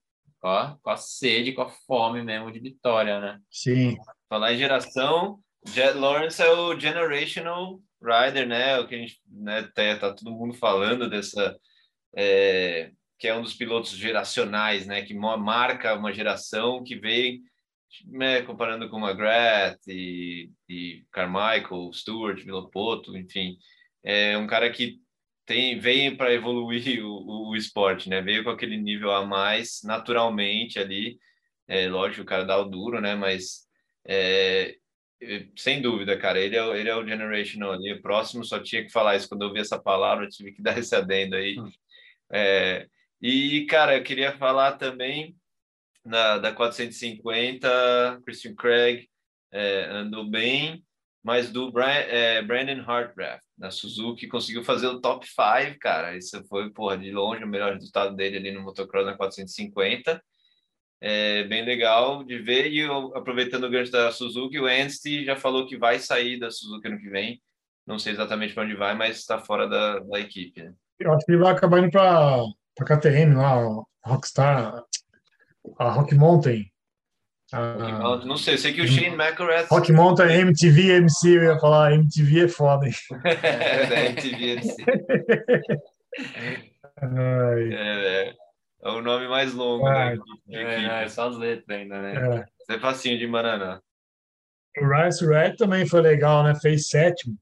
ó, com a sede, com a fome mesmo de vitória, né? Sim. Falar em geração, Jet Lawrence é o generational rider, né? O que a gente, né, tá, tá todo mundo falando dessa é, que é um dos pilotos geracionais, né? Que marca uma geração que vem né, comparando com McGrath e, e Carmichael, Stewart, Vilopoto, enfim, é um cara que tem veio para evoluir o, o, esporte, né? Veio com aquele nível a mais naturalmente ali. É lógico, o cara dá o duro, né? Mas é, sem dúvida, cara, ele é, ele é o generational ali. O próximo só tinha que falar isso quando eu vi essa palavra, tive que dar esse adendo aí. Hum. É, e, cara, eu queria falar também na, da 450, Christian Craig é, andou bem, mas do Brian, é, Brandon Hartranft, na Suzuki, conseguiu fazer o top 5, cara. Isso foi, porra, de longe o melhor resultado dele ali no motocross na 450 é bem legal de ver. E aproveitando o gancho da Suzuki, o Anstey já falou que vai sair da Suzuki ano que vem. Não sei exatamente para onde vai, mas está fora da, da equipe. Né? Eu acho que ele vai acabar indo para a KTM lá, Rockstar, a Rock Mountain. A... Não sei, sei que o Shane McElrath... Rock Mountain, MTV, MC, eu ia falar, MTV é foda, hein? é, da MTV, MC. Ai. É, é. É o nome mais longo, né? De, de é, é, só as letras ainda, né? É, é facinho de Maraná. O Rice Red também foi legal, né? Fez sétimo.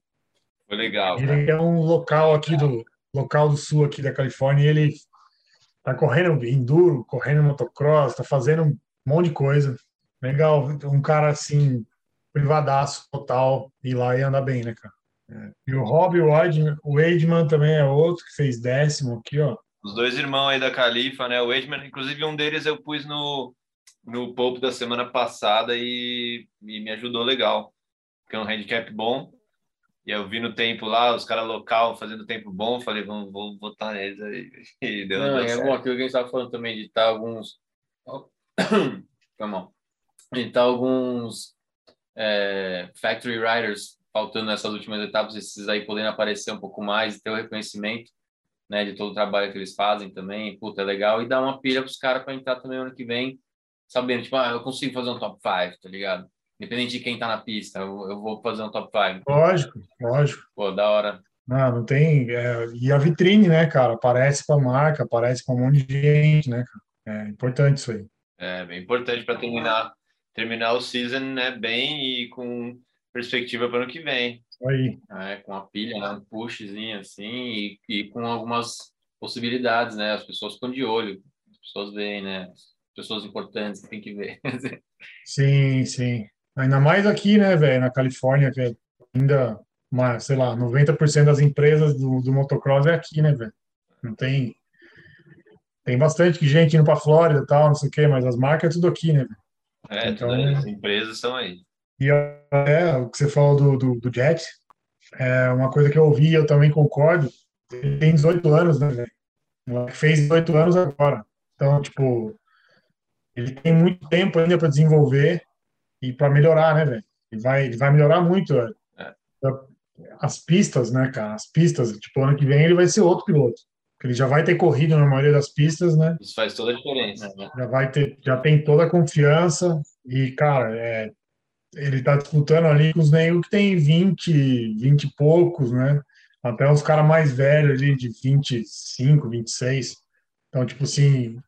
Foi legal. Ele cara. é um local aqui do local do sul aqui da Califórnia. ele tá correndo enduro, correndo motocross, tá fazendo um monte de coisa. Legal, um cara assim privadaço total ir lá e andar bem, né, cara? É. E o Rob o Edman também é outro que fez décimo aqui, ó. Os dois irmãos aí da Califa, né? O Edman, inclusive um deles eu pus no, no Pope da semana passada e, e me ajudou legal. Porque é um handicap bom. E eu vi no tempo lá, os caras local fazendo tempo bom, falei, vamos, vou votar neles aí. E deu Não, é bom, aquilo que a gente estava falando também, de estar alguns. Calma. De estar alguns é, factory riders faltando nessas últimas etapas, esses aí podendo aparecer um pouco mais e ter o reconhecimento né, de todo o trabalho que eles fazem também, puta, é legal, e dá uma pilha pros caras para entrar também ano que vem, sabendo, tipo, ah, eu consigo fazer um top 5, tá ligado? Independente de quem tá na pista, eu, eu vou fazer um top 5. Lógico, lógico. Pô, da hora. Não, não tem. É, e a vitrine, né, cara? Aparece para marca, aparece para um monte de gente, né, cara? É importante isso aí. É, bem importante para terminar, terminar o season, né, bem e com perspectiva para o ano que vem. Aí. É, com a pilha, né, um pushzinho assim, e, e, com algumas possibilidades, né? As pessoas ficam de olho, as pessoas veem, né? pessoas importantes que tem que ver. Sim, sim. Ainda mais aqui, né, velho, na Califórnia, que é ainda, uma, sei lá, 90% das empresas do, do motocross é aqui, né, velho? Não tem. Tem bastante gente indo pra Flórida e tal, não sei o quê, mas as marcas é tudo aqui, né, velho? É, Então- todas as empresas são aí. E é, o que você falou do, do, do Jet, é uma coisa que eu ouvi e eu também concordo. Ele tem 18 anos, né, velho? Fez 18 anos agora. Então, tipo, ele tem muito tempo ainda para desenvolver e para melhorar, né, velho? Ele vai, ele vai melhorar muito. É. As pistas, né, cara? As pistas, tipo, ano que vem ele vai ser outro piloto. Ele já vai ter corrido na maioria das pistas, né? Isso faz toda a diferença. já vai ter, já tem toda a confiança e, cara, é, ele tá disputando ali com os negros que tem 20, 20 e poucos, né? Até os caras mais velhos ali de 25, 26. Então, tipo assim,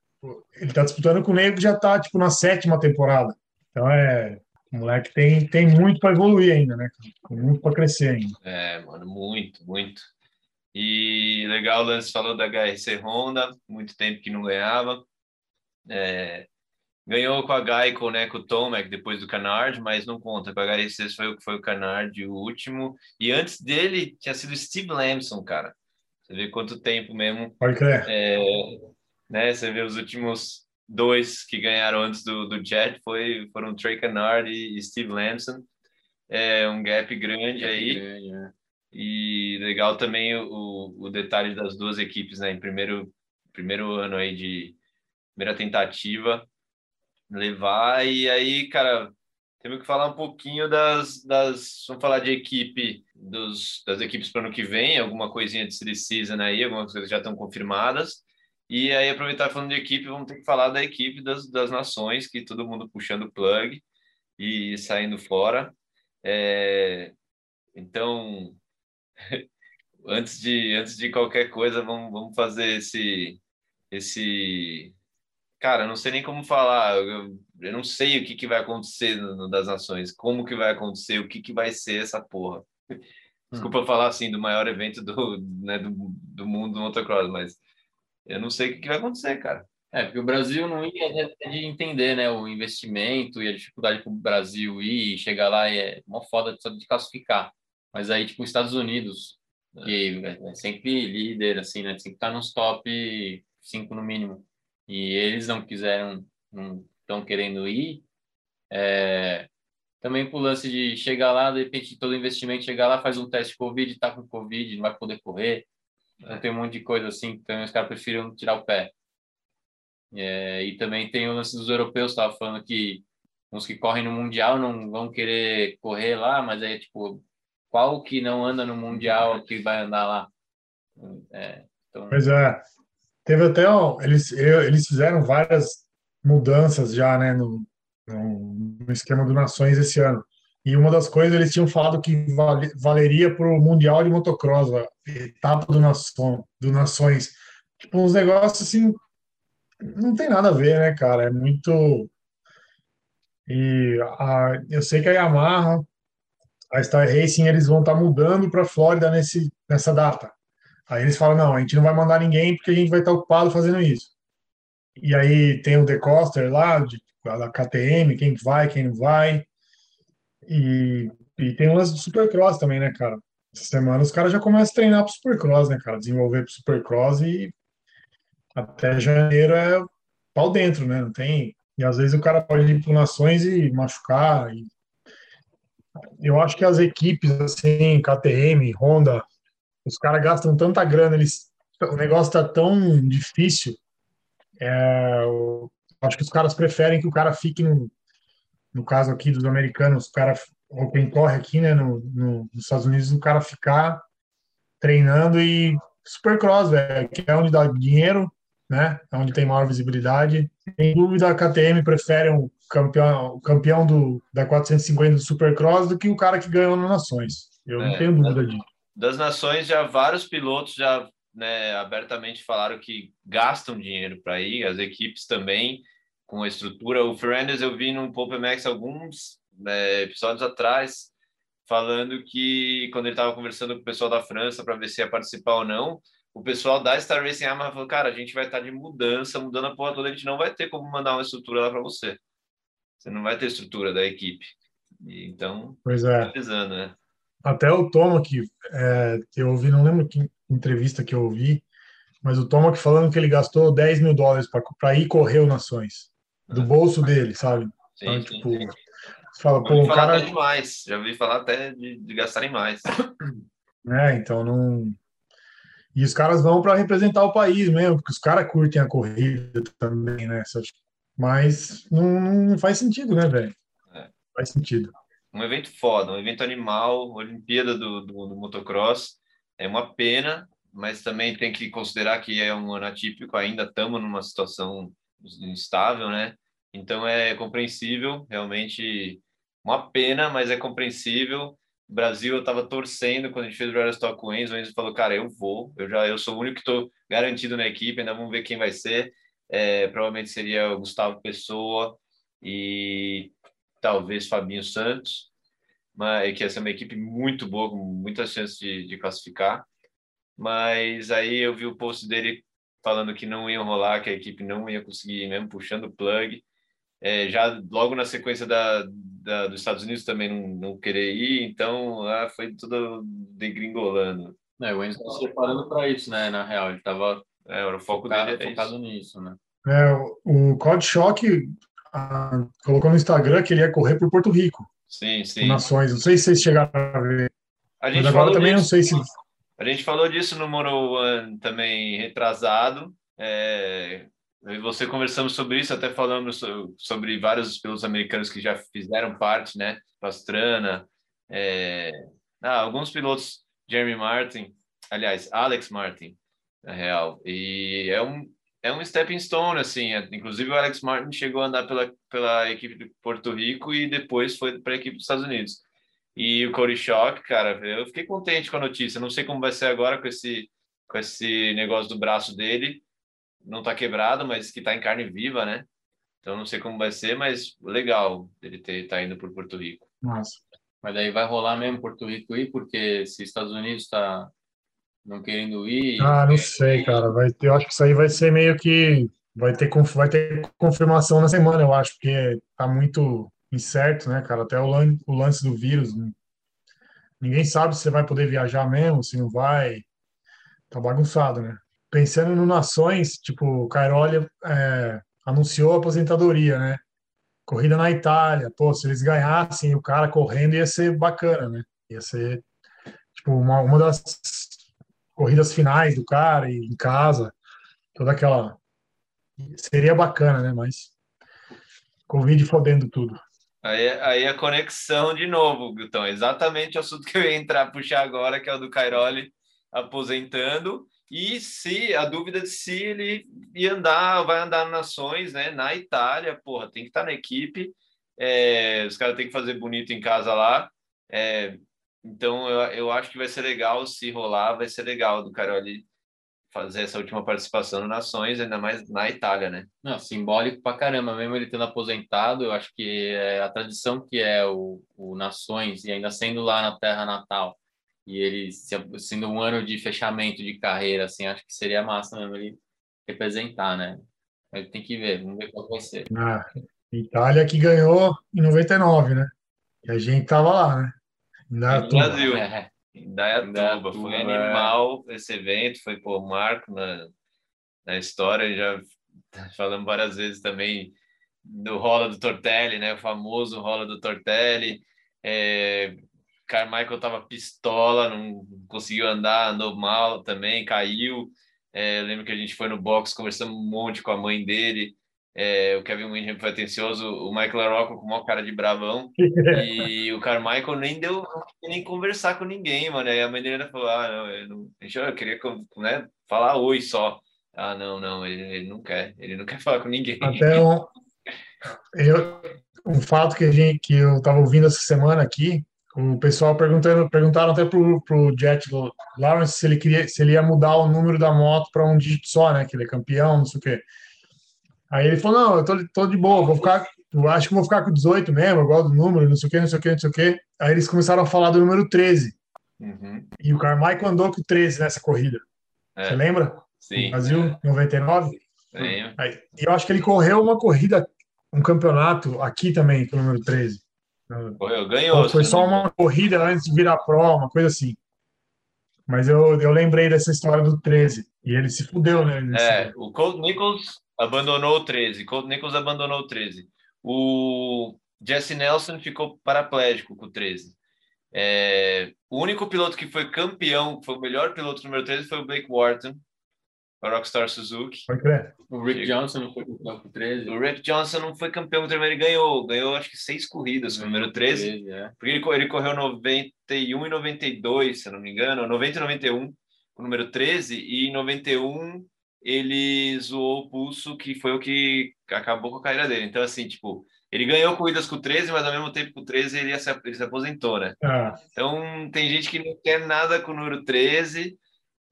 ele tá disputando com o negro que já tá, tipo, na sétima temporada. Então, é, o moleque tem, tem muito para evoluir ainda, né? Tem muito para crescer ainda. É, mano, muito, muito. E legal, o Lance falou da HRC Honda, muito tempo que não ganhava. É, ganhou com a Geico, né, com o Tomac depois do Canard, mas não conta. Com a HRC foi o que foi o Canard, o último. E antes dele tinha sido Steve Lamson, cara. Você vê quanto tempo mesmo Pode crer. é, né? Você vê os últimos dois que ganharam antes do, do Jet foi, foram Trey Canard e Steve Lamson. É um gap grande aí. né? E legal também o, o detalhe das duas equipes, né? Em primeiro, primeiro ano aí de primeira tentativa, levar. E aí, cara, temos que falar um pouquinho das, das vamos falar de equipe, dos, das equipes para o ano que vem, alguma coisinha de silly season aí, algumas coisas já estão confirmadas. E aí, aproveitar falando de equipe, vamos ter que falar da equipe das, das nações, que todo mundo puxando o plug e saindo fora. É, então, antes de antes de qualquer coisa, vamos, vamos fazer esse esse cara, eu não sei nem como falar, eu, eu não sei o que, que vai acontecer no, no das nações, como que vai acontecer, o que que vai ser essa porra. Desculpa falar assim do maior evento do, né, do, do mundo do motocross, mas eu não sei o que, vai acontecer, cara. É, porque o Brasil não ia é de entender, né, o investimento e a dificuldade para o Brasil ir e chegar lá é uma foda só de classificar. Mas aí, tipo, os Estados Unidos, que é sempre líder, assim, né, sempre tá nos top 5 no mínimo. E eles não quiseram, não estão querendo ir. É, também pro lance de chegar lá, de repente, todo investimento, chegar lá, faz um teste Covid, tá com Covid, não vai poder correr. Então, tem um monte de coisa assim, então os caras preferiram tirar o pé. É, e também tem o lance dos europeus, estava falando que uns que correm no Mundial não vão querer correr lá, mas aí, tipo, qual que não anda no Mundial que vai andar lá? É, então, Pois é. Teve até, ó, eles, eles fizeram várias mudanças já, né, no, no, no esquema do Nações esse ano. E uma das coisas, eles tinham falado que vale, valeria para o Mundial de Motocross, a etapa do, Nação, do Nações. Tipo, uns negócios assim, não tem nada a ver, né, cara? É muito. E a, eu sei que a Yamaha, a Star Racing, eles vão estar mudando para a Flórida nesse, nessa data. Aí eles falam, não, a gente não vai mandar ninguém porque a gente vai estar ocupado fazendo isso. E aí tem o The Coster lá, de, da KTM, quem vai, quem não vai. E, e tem o lance do Supercross também, né, cara? Essa semana os caras já começam a treinar pro Supercross, né, cara? Desenvolver pro Supercross e até janeiro é pau dentro, né? Não tem. E às vezes o cara pode ir pro Nações e machucar. E... Eu acho que as equipes, assim, KTM, Honda, os caras gastam tanta grana, eles, o negócio tá tão difícil. É, eu acho que os caras preferem que o cara fique, no, no caso aqui dos americanos, o cara, ou quem corre aqui, né, no, no, nos Estados Unidos, o cara ficar treinando e supercross, velho, que é onde dá dinheiro, né, é onde tem maior visibilidade. Sem dúvida, a KTM prefere um campeão, o campeão do, da 450 do supercross do que o cara que ganhou no Nações. Eu É, não tenho dúvida disso. Das nações, já vários pilotos já né, abertamente falaram que gastam dinheiro para ir, as equipes também, com a estrutura. O Fernandes eu vi no Max alguns né, episódios atrás, falando que quando ele estava conversando com o pessoal da França para ver se ia participar ou não, o pessoal da Star Racing Yamaha falou, cara, a gente vai estar de mudança, mudando a porra toda, a gente não vai ter como mandar uma estrutura lá para você. Você não vai ter estrutura da equipe. E, então, Pois é. tá avisando, né? Até o Toma, que é, eu ouvi, não lembro que entrevista que eu ouvi, mas o Toma que falando que ele gastou 10 mil dólares para ir correr o Nações, do bolso dele, sabe? Sim, Então, tipo, sim. você fala, pô, falar cara. demais. Já ouvi falar até de, de gastarem mais. É, então não. E os caras vão para representar o país mesmo, porque os caras curtem a corrida também, né? Mas não, não faz sentido, né, velho? É. Faz sentido. um evento foda, um evento animal, Olimpíada do, do, do motocross. É uma pena, mas também tem que considerar que é um ano atípico, ainda estamos numa situação instável, né? Então é compreensível, realmente uma pena, mas é compreensível. O Brasil, eu estava torcendo quando a gente fez o Royal Stock com o Enzo, o Enzo falou, cara, eu vou, eu já eu sou o único que estou garantido na equipe, ainda vamos ver quem vai ser. É, provavelmente seria o Gustavo Pessoa e talvez Fabinho Santos, mas que essa é uma equipe muito boa, com muitas chances de, de classificar. Mas aí eu vi o post dele falando que não ia rolar, que a equipe não ia conseguir, mesmo puxando o plug. É, já logo na sequência da, da, dos Estados Unidos também não, não querer ir, então ah, foi tudo degringolando. É, o Enzo tá se preparando para isso, né? Na real, ele estava É, o foco focado, dele é focado isso. nisso, né? É, o o Code Shock ah, colocou no Instagram que ele ia correr por Porto Rico, Sim, sim. Nações. Não sei se vocês chegaram a ver. A Mas gente agora falou também não disso. sei se. A gente falou disso no Mono One também retrasado. É, eu e você conversamos sobre isso, até falamos so- sobre vários pilotos americanos que já fizeram parte, né? Pastrana, é, ah, alguns pilotos, Jeremy Martin, aliás, Alex Martin, na real. E é um, é um stepping stone, assim. é- inclusive, o Alex Martin chegou a andar pela, pela equipe de Porto Rico e depois foi para a equipe dos Estados Unidos. E o Cody Shock, cara, eu fiquei contente com a notícia. Não sei como vai ser agora com esse, com esse negócio do braço dele. Não tá quebrado, mas que tá em carne viva, né? Então não sei como vai ser, mas legal ele ter tá indo por Porto Rico. Nossa. Mas daí vai rolar mesmo Porto Rico ir, porque se Estados Unidos está não querendo ir. Ah, não sei, cara. Vai ter, eu acho que isso aí vai ser meio que. Vai ter, vai ter confirmação na semana, eu acho, porque tá muito incerto, né, cara? Até o, lan- o lance do vírus. né? Ninguém sabe se você vai poder viajar mesmo, se não vai. Tá bagunçado, né? Pensando no Nações, tipo, o Cairoli é, anunciou a aposentadoria, né? Corrida na Itália. Pô, se eles ganhassem o cara correndo, ia ser bacana, né? Ia ser, tipo, uma, uma das corridas finais do cara e em casa, toda aquela. Seria bacana, né? Mas. Covid fodendo tudo. Aí, aí a conexão de novo, Gutão. Exatamente o assunto que eu ia entrar, puxar agora, que é o do Cairoli aposentando. E se a dúvida de se ele ia andar, vai andar nações, né? Na Itália, porra, tem que estar na equipe. É, os caras têm que fazer bonito em casa lá. É, então eu, eu acho que vai ser legal se rolar, vai ser legal do Cairoli fazer essa última participação no Nações, ainda mais na Itália, né? Não, simbólico pra caramba, mesmo ele tendo aposentado, eu acho que é a tradição que é o, o Nações, e ainda sendo lá na terra natal, e ele se- sendo um ano de fechamento de carreira, assim, acho que seria massa mesmo ele representar, né? Mas tem que ver, vamos ver qual vai ser. Ah, Itália que ganhou em 99, né? E a gente tava lá, né? Ainda No. Brasil. É, Indaiatuba, Indaiatuba, foi é. animal esse evento, foi por marco na, na história, já falamos várias vezes também do rola do Tortelli, né, o famoso rola do Tortelli, é, Carmichael tava pistola, não conseguiu andar, andou mal também, caiu, é, lembro que a gente foi no box, conversamos um monte com a mãe dele, é, o Kevin Windham foi atencioso, o Michael Larocco com maior cara de bravão, e o Carmichael nem deu nem conversar com ninguém, mano. Aí a mãe dele falou: Ah, não, eu, não, eu queria né, falar oi só. Ah, não, não, ele, ele não quer, ele não quer falar com ninguém. Até um, eu, um fato que, a gente, que eu estava ouvindo essa semana aqui, o pessoal perguntando, perguntaram até pro, pro Jet Lawrence se ele queria, se ele ia mudar o número da moto para um dígito só, né? Que ele é campeão, não sei o quê. Aí ele falou: não, eu tô, tô de boa, vou ficar, eu acho que vou ficar com 18 mesmo, eu gosto do número, não sei o quê, não sei o quê, não sei o quê. Aí eles começaram a falar do número 13. Uhum. E o Carmichael andou com 13 nessa corrida. É. Você lembra? Sim. Brasil, 99. Tenho. Aí, e eu acho que ele correu uma corrida, um campeonato aqui também, com o número 13. Correu, ganhou. Foi se só uma corrida antes de virar pro, uma coisa assim. Mas eu, eu lembrei dessa história do 13. E ele se fudeu, né? É, o Colt Nichols abandonou o 13. Colt Nichols abandonou o 13. O Jesse Nelson ficou paraplégico com o 13. É, o único piloto que foi campeão, que foi o melhor piloto número 13, foi o Blake Wharton, a Rockstar Suzuki. O Rick Johnson não foi campeão com 13. O Rick Johnson não foi campeão com o 13, mas ele ganhou. Ganhou acho que seis corridas com o número 13. é. Porque ele, ele correu 91 e 92, se eu não me engano, 90 e 91, com o número 13, e em 91 ele zoou o pulso, que foi o que acabou com a carreira dele. Então, assim, tipo, ele ganhou corridas com o 13, mas ao mesmo tempo com o 13 ele, se, ele se aposentou, né? Ah, Então, tem gente que não quer nada com o número 13,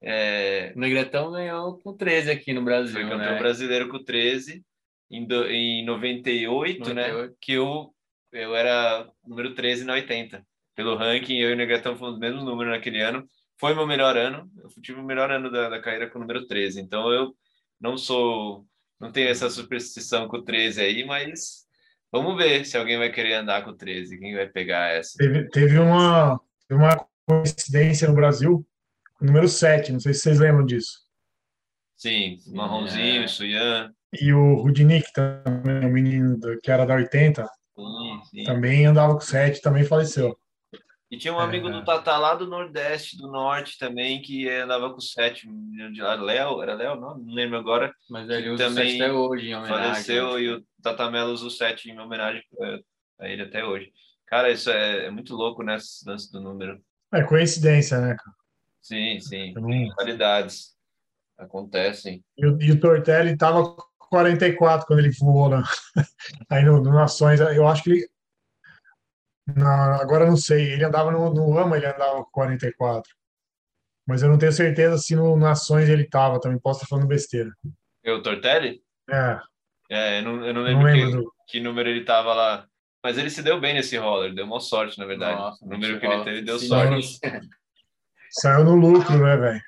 é, O Negretão ganhou com 13 aqui no Brasil, foi campeão né? brasileiro com o 13, em, do, em 98, né? 98. Que eu, eu era número 13 na 80. Pelo ranking, eu e o Negatão fomos os mesmos números naquele ano. Foi meu melhor ano. Eu tive o melhor ano da, da carreira com o número 13. Então eu não sou. Não tenho essa superstição com o 13 aí, mas vamos ver se alguém vai querer andar com o 13. Quem vai pegar essa? teve, teve uma, teve uma coincidência no Brasil, com o número 7, não sei se vocês lembram disso. Sim, Marronzinho, É. Suyan. E o Rudnick também, o menino da- que era da 80, Sim, sim. também andava com 7, também faleceu. E tinha um amigo É. do Tata lá do Nordeste, do Norte também, que andava com o 7. De lá, Léo, era Léo? Não, não lembro agora. Mas ele usa também também até hoje, em homenagem. faleceu né? e o Tata Melo usa o 7 em homenagem eh, a ele até hoje. Cara, isso é, é muito louco, né? Esse lance do número. É coincidência, né, cara? Sim, sim. Qualidades acontecem. E o, e o Tortelli estava com 44 quando ele voou na, aí no, no Nações. Eu acho que ele. Na- agora eu não sei. Ele andava no, no AMA, ele andava com 44. Mas eu não tenho certeza se no Nações ele estava também. Posso estar falando besteira. Eu, Tortelli? É, É, eu não, eu não não lembro, lembro que, do. que número ele tava lá. Mas ele se deu bem nesse roller, deu uma sorte, na verdade. Nossa, o número que ele rola- teve deu sim, sorte. Saiu no lucro, né, velho?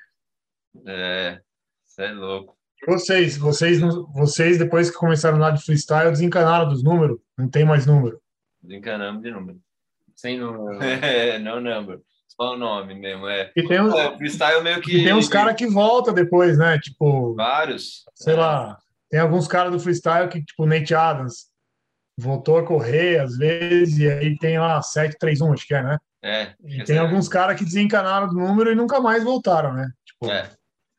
É, isso é louco. Vocês, vocês, não- vocês, depois que começaram a andar de freestyle, desencanaram dos números. Não tem mais número. Desencanamos de número. Sem número. É, no number. Só o nome mesmo, é. E tem uns, É, o freestyle meio que. e tem uns caras que voltam depois, né? Tipo, Vários. sei É, lá, tem alguns caras do freestyle que, tipo, Nate Adams voltou a correr às vezes, e aí tem lá 731, acho que é, né? É. E tem alguns caras que desencanaram do número e nunca mais voltaram, né? Tipo, É.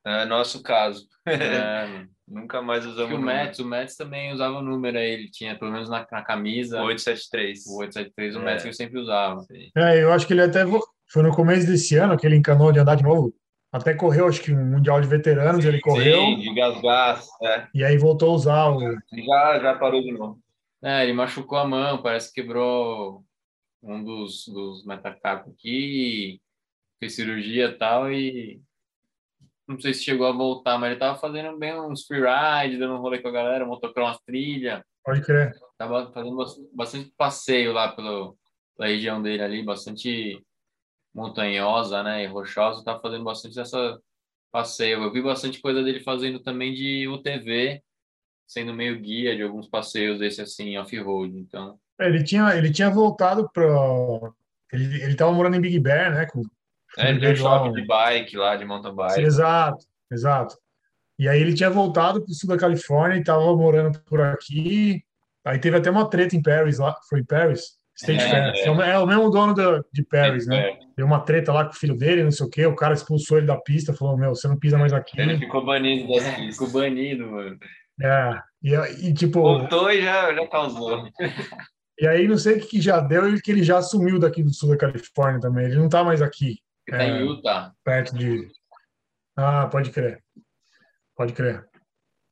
É nosso caso. É. Nunca mais usamos o. Mets, o Mets também usava o número aí, ele tinha pelo menos na, na camisa 873. o 873, o É. Mets que ele sempre usava. Sim. é, eu acho que ele até foi no começo desse ano que ele encanou de andar de novo. Até correu, acho que um Mundial de Veteranos, ele correu Sim, de gás-gás. É. e aí voltou a usar o. Já, já parou de novo. É, ele machucou a mão, parece que quebrou um dos, dos metacacos aqui, fez cirurgia e tal, e não sei se chegou a voltar, mas ele tava fazendo bem uns freeride, dando um rolê com a galera, motocross trilha, Pode crer. tava fazendo bas- bastante passeio lá pelo, pela região dele ali, bastante montanhosa, né, e rochosa, tava fazendo bastante essa passeio. Eu vi bastante coisa dele fazendo também de UTV, sendo meio guia de alguns passeios desse assim, off-road, então... Ele tinha, ele tinha voltado para. Ele, ele tava morando em Big Bear, né? Com, É, ele tem um um- de bike lá, de mountain bike. Exato, exato. E aí ele tinha voltado para o sul da Califórnia e estava morando por aqui. Aí teve até uma treta em Paris lá. Foi em Paris? State É, Fair. é. É, o- é mesmo dono da- de Paris, né? É. Deu uma treta lá com o filho dele, não sei o quê. O cara expulsou ele da pista, falou: Meu, você não pisa mais aqui. Ele ficou banido das Ficou pistas. banido, mano. É, e, e tipo, Voltou e já, já causou. e aí não sei o que, que já deu e que ele já sumiu daqui do sul da Califórnia também. Ele não tá mais aqui, Ele tá É. em Utah. perto de. Ah, pode crer. Pode crer.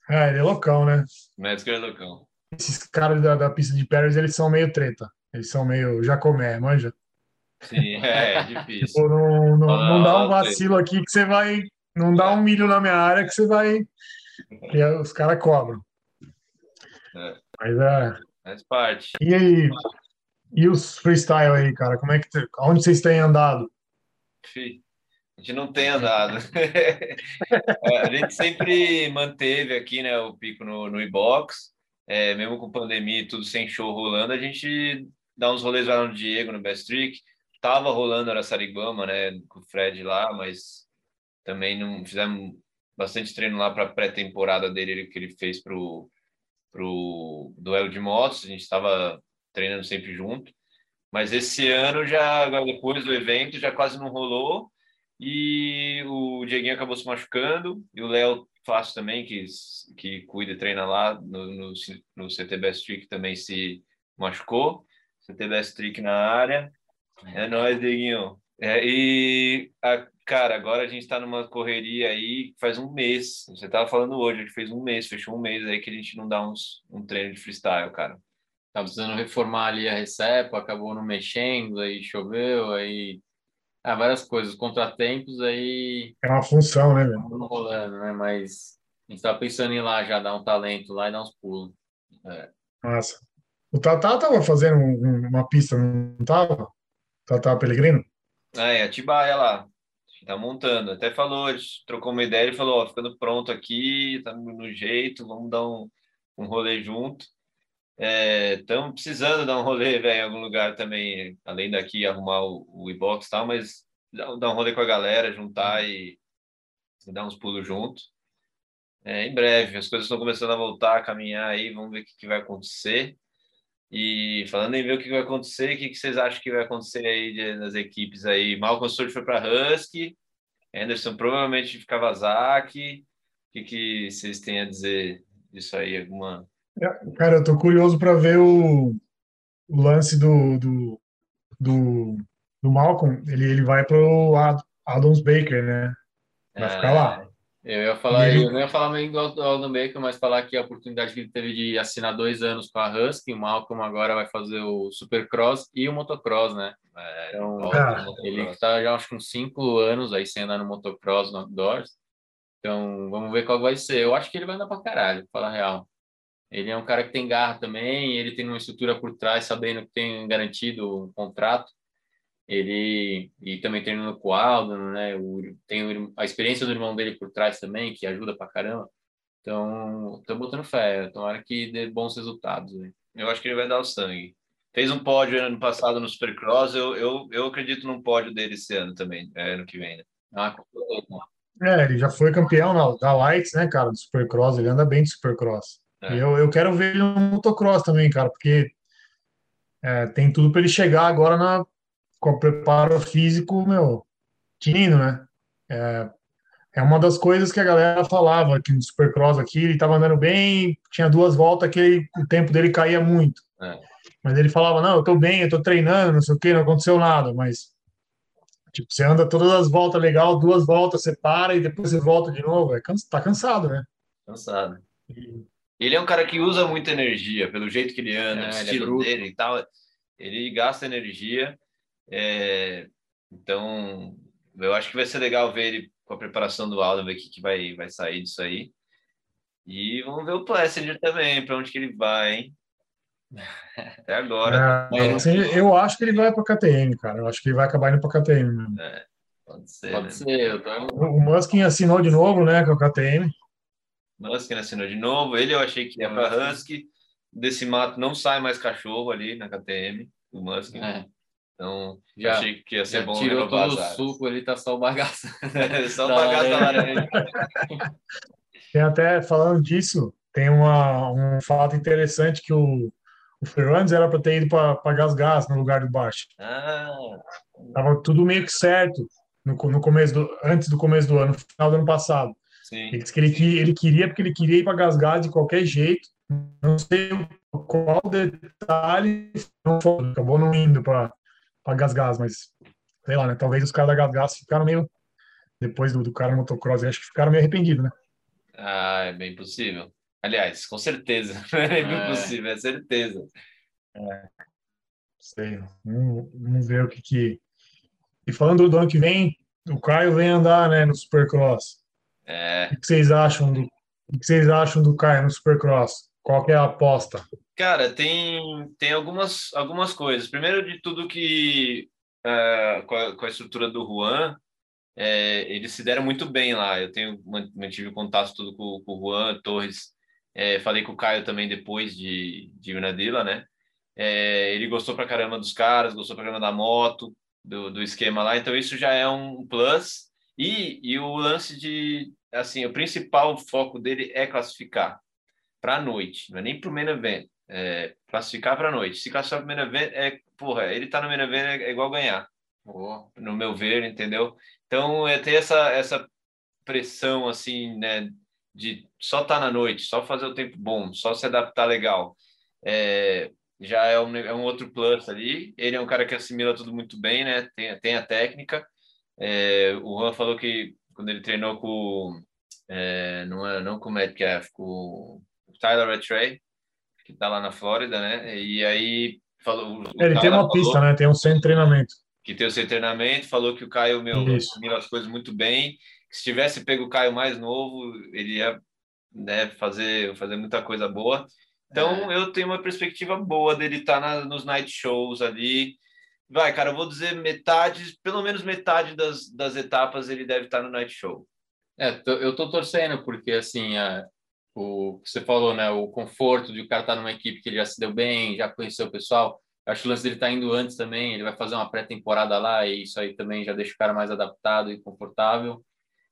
É, ele é loucão, né? Metzger é loucão. esses caras da, da pista de Paris, eles são meio treta. Eles são meio Jacomé, manja? Sim, é, é difícil. Pô, não, não, não dá um Ah, vacilo aqui que você vai. Não dá um milho na minha área que você vai. E os caras cobram. É. Mas é. Faz parte. E aí? E os freestyle aí, cara? Como é que. Onde vocês têm andado? A gente não tem andado. É, a gente sempre manteve aqui né, o pico no, no iBox, é, mesmo com pandemia e tudo sem show rolando, a gente dá uns rolês lá no Diego, no Best Trick. Tava rolando Araçariguama, né, com o Fred lá, mas também não fizemos bastante treino lá para a pré-temporada dele que ele fez pro pro duelo de motos. A gente estava treinando sempre junto. Mas esse ano já depois do evento já quase não rolou e o Dieguinho acabou se machucando e o Léo Fácil também que que cuida e treina lá no, no, no CT Best Trick também se machucou. CT Best Trick na área. É nóis, Dieguinho. É, e, a, cara, agora a gente está numa correria aí faz um mês. Você estava falando hoje, a gente fez um mês, fechou um mês aí que a gente não dá uns, um treino de freestyle, cara. Tá precisando reformar ali a recepa, acabou não mexendo, aí choveu, aí. Ah, várias coisas, contratempos aí. É uma função, né, meu? Não rolando, né? Mas a gente tava pensando em ir lá já dar um talento lá e dar uns pulos. É. Nossa. O Tatá tava fazendo uma pista, não tava? Tatá Pelegrino? Ah, é, Atibaia lá. Tá montando. Até falou, trocou uma ideia, ele falou, ó, ficando pronto aqui, tá no jeito, vamos dar um, um rolê junto. Estamos é, precisando dar um rolê véio, em algum lugar também, além daqui arrumar o, o e-box e tal, mas dar um rolê com a galera, juntar e, e dar uns pulos junto. É, em breve, as coisas estão começando a voltar a caminhar aí, vamos ver o que, que vai acontecer. E falando em ver o que vai acontecer, o que, que vocês acham que vai acontecer aí de, nas equipes aí? Malcolm Stewart foi para Husky, Anderson provavelmente fica Kawasaki. O que, que vocês têm a dizer disso aí? Alguma. É, cara, eu tô curioso para ver o, o lance do, do, do, do Malcolm. Ele, ele vai pro Adams Baker, né? Vai ficar lá. É. Eu ia falar, ele... eu não ia falar meio igual do Aldo Baker, mas falar que a oportunidade que ele teve de assinar dois anos com a Husky, o Malcolm agora vai fazer o Supercross e o Motocross, né? É, então, ah, ele está já acho que uns cinco anos aí sem andar no Motocross, no outdoors. Então, vamos ver qual vai ser. Eu acho que ele vai andar pra caralho, pra falar a real. Ele é um cara que tem garra também, ele tem uma estrutura por trás, sabendo que tem garantido um contrato ele e também treinando com o Aldo, né? O, tem a experiência do irmão dele por trás também, que ajuda pra caramba. Então, tô botando fé. Tomara que dê bons resultados. Né? Eu acho que ele vai dar o sangue. Fez um pódio ano passado no Supercross. Eu, eu, eu acredito num pódio dele esse ano também, é, ano que vem, né? Ah, é, ele já foi campeão na, da Lights, né, cara, do Supercross. Ele anda bem de Supercross. É. E eu, eu quero ver ele no motocross também, cara, porque é, tem tudo para ele chegar agora na, com o preparo físico, meu, tinindo, né? É, é uma das coisas que a galera falava que no Supercross aqui, ele estava andando bem, tinha duas voltas que ele, o tempo dele caía muito. É. Mas ele falava, não, eu tô bem, eu tô treinando, não sei o que, não aconteceu nada, mas tipo, você anda todas as voltas legal, duas voltas, você para e depois você volta de novo, é tá cansado, né? Cansado. Ele é um cara que usa muita energia, pelo jeito que ele anda, é, o é estilo é dele e tal, ele gasta energia, é, então, eu acho que vai ser legal ver ele com a preparação do Aldo, ver o que, que vai, vai sair disso aí. E vamos ver o Plessinger também, para onde que ele vai, hein? Até agora. É, assim, eu acho que ele vai para KTM, cara. Eu acho que ele vai acabar indo para KTM. É, pode ser. Pode né? ser. Tô... O Muskin assinou de novo, né, com a KTM. Muskin assinou de novo. Ele eu achei que ia para Husky. Desse mato não sai mais cachorro ali na KTM. O Muskin. É. Então, já achei que ia ser bom tirou todo o suco, ele tá só o bagaço. só o bagaço da laranja. Tem até, falando disso, tem uma, um fato interessante que o, o Ferrandes era para ter ido para Gas Gas no lugar do Baixo. Ah. Tava tudo meio que certo no, no começo do, antes do começo do ano, no final do ano passado. Sim. Ele disse que ele, ele queria porque ele queria ir para Gas Gas de qualquer jeito. Não sei qual detalhe, não foi, acabou não indo para para Gasgas, mas sei lá, né? Talvez os caras da Gasgas ficaram meio depois do, do cara no motocross, acho que ficaram meio arrependidos, né? Ah, é bem possível. Aliás, com certeza. É bem é. possível, é certeza. É. Sei. Vamos, vamos, ver o que que. E falando do ano que vem, o Caio vem andar, né, no Supercross. É. O que vocês acham do, o que vocês acham do Caio no Supercross? Qual que é a aposta? Cara, tem, tem algumas, algumas coisas. Primeiro de tudo que uh, com, a, com, a, estrutura do Juan, é, eles se deram muito bem lá. Eu tenho mantive contato tudo com, com o Juan Torres, é, falei com o Caio também depois de, de Unadilla, né? É, ele gostou pra caramba dos caras, gostou pra caramba da moto, do, do esquema lá, então isso já é um plus. E, e o lance de, assim, o principal foco dele é classificar para a noite, não é nem para o main event, é classificar para a noite. Se classificar para o main event, é, porra, ele tá no main event é igual ganhar, oh. no meu ver, entendeu? Então, é ter essa, essa pressão, assim, né, de só estar tá na noite, só fazer o tempo bom, só se adaptar legal, é, já é um, é um outro plus ali. Ele é um cara que assimila tudo muito bem, né? Tem, tem a técnica. É, o Juan falou que quando ele treinou com. É, não, é, não com o Metcalf, com o Tyler Rattray, que está lá na Flórida, né? E aí falou. Ele tem uma falou, pista, né? Tem um centro de treinamento. Que tem o centro de treinamento, falou que o Caio, meu, assimila as coisas muito bem. se tivesse pego o Caio mais novo, ele ia né, fazer, fazer muita coisa boa. Então, é. eu tenho uma perspectiva boa dele estar tá nos night shows ali. Vai, cara, eu vou dizer metade, pelo menos metade das, das etapas ele deve estar no night show. É, eu tô torcendo, porque assim, a, o que você falou, né? O conforto de o cara estar tá numa equipe que ele já se deu bem, já conheceu o pessoal. Eu acho que o lance dele estar tá indo antes também, ele vai fazer uma pré-temporada lá e isso aí também já deixa o cara mais adaptado e confortável.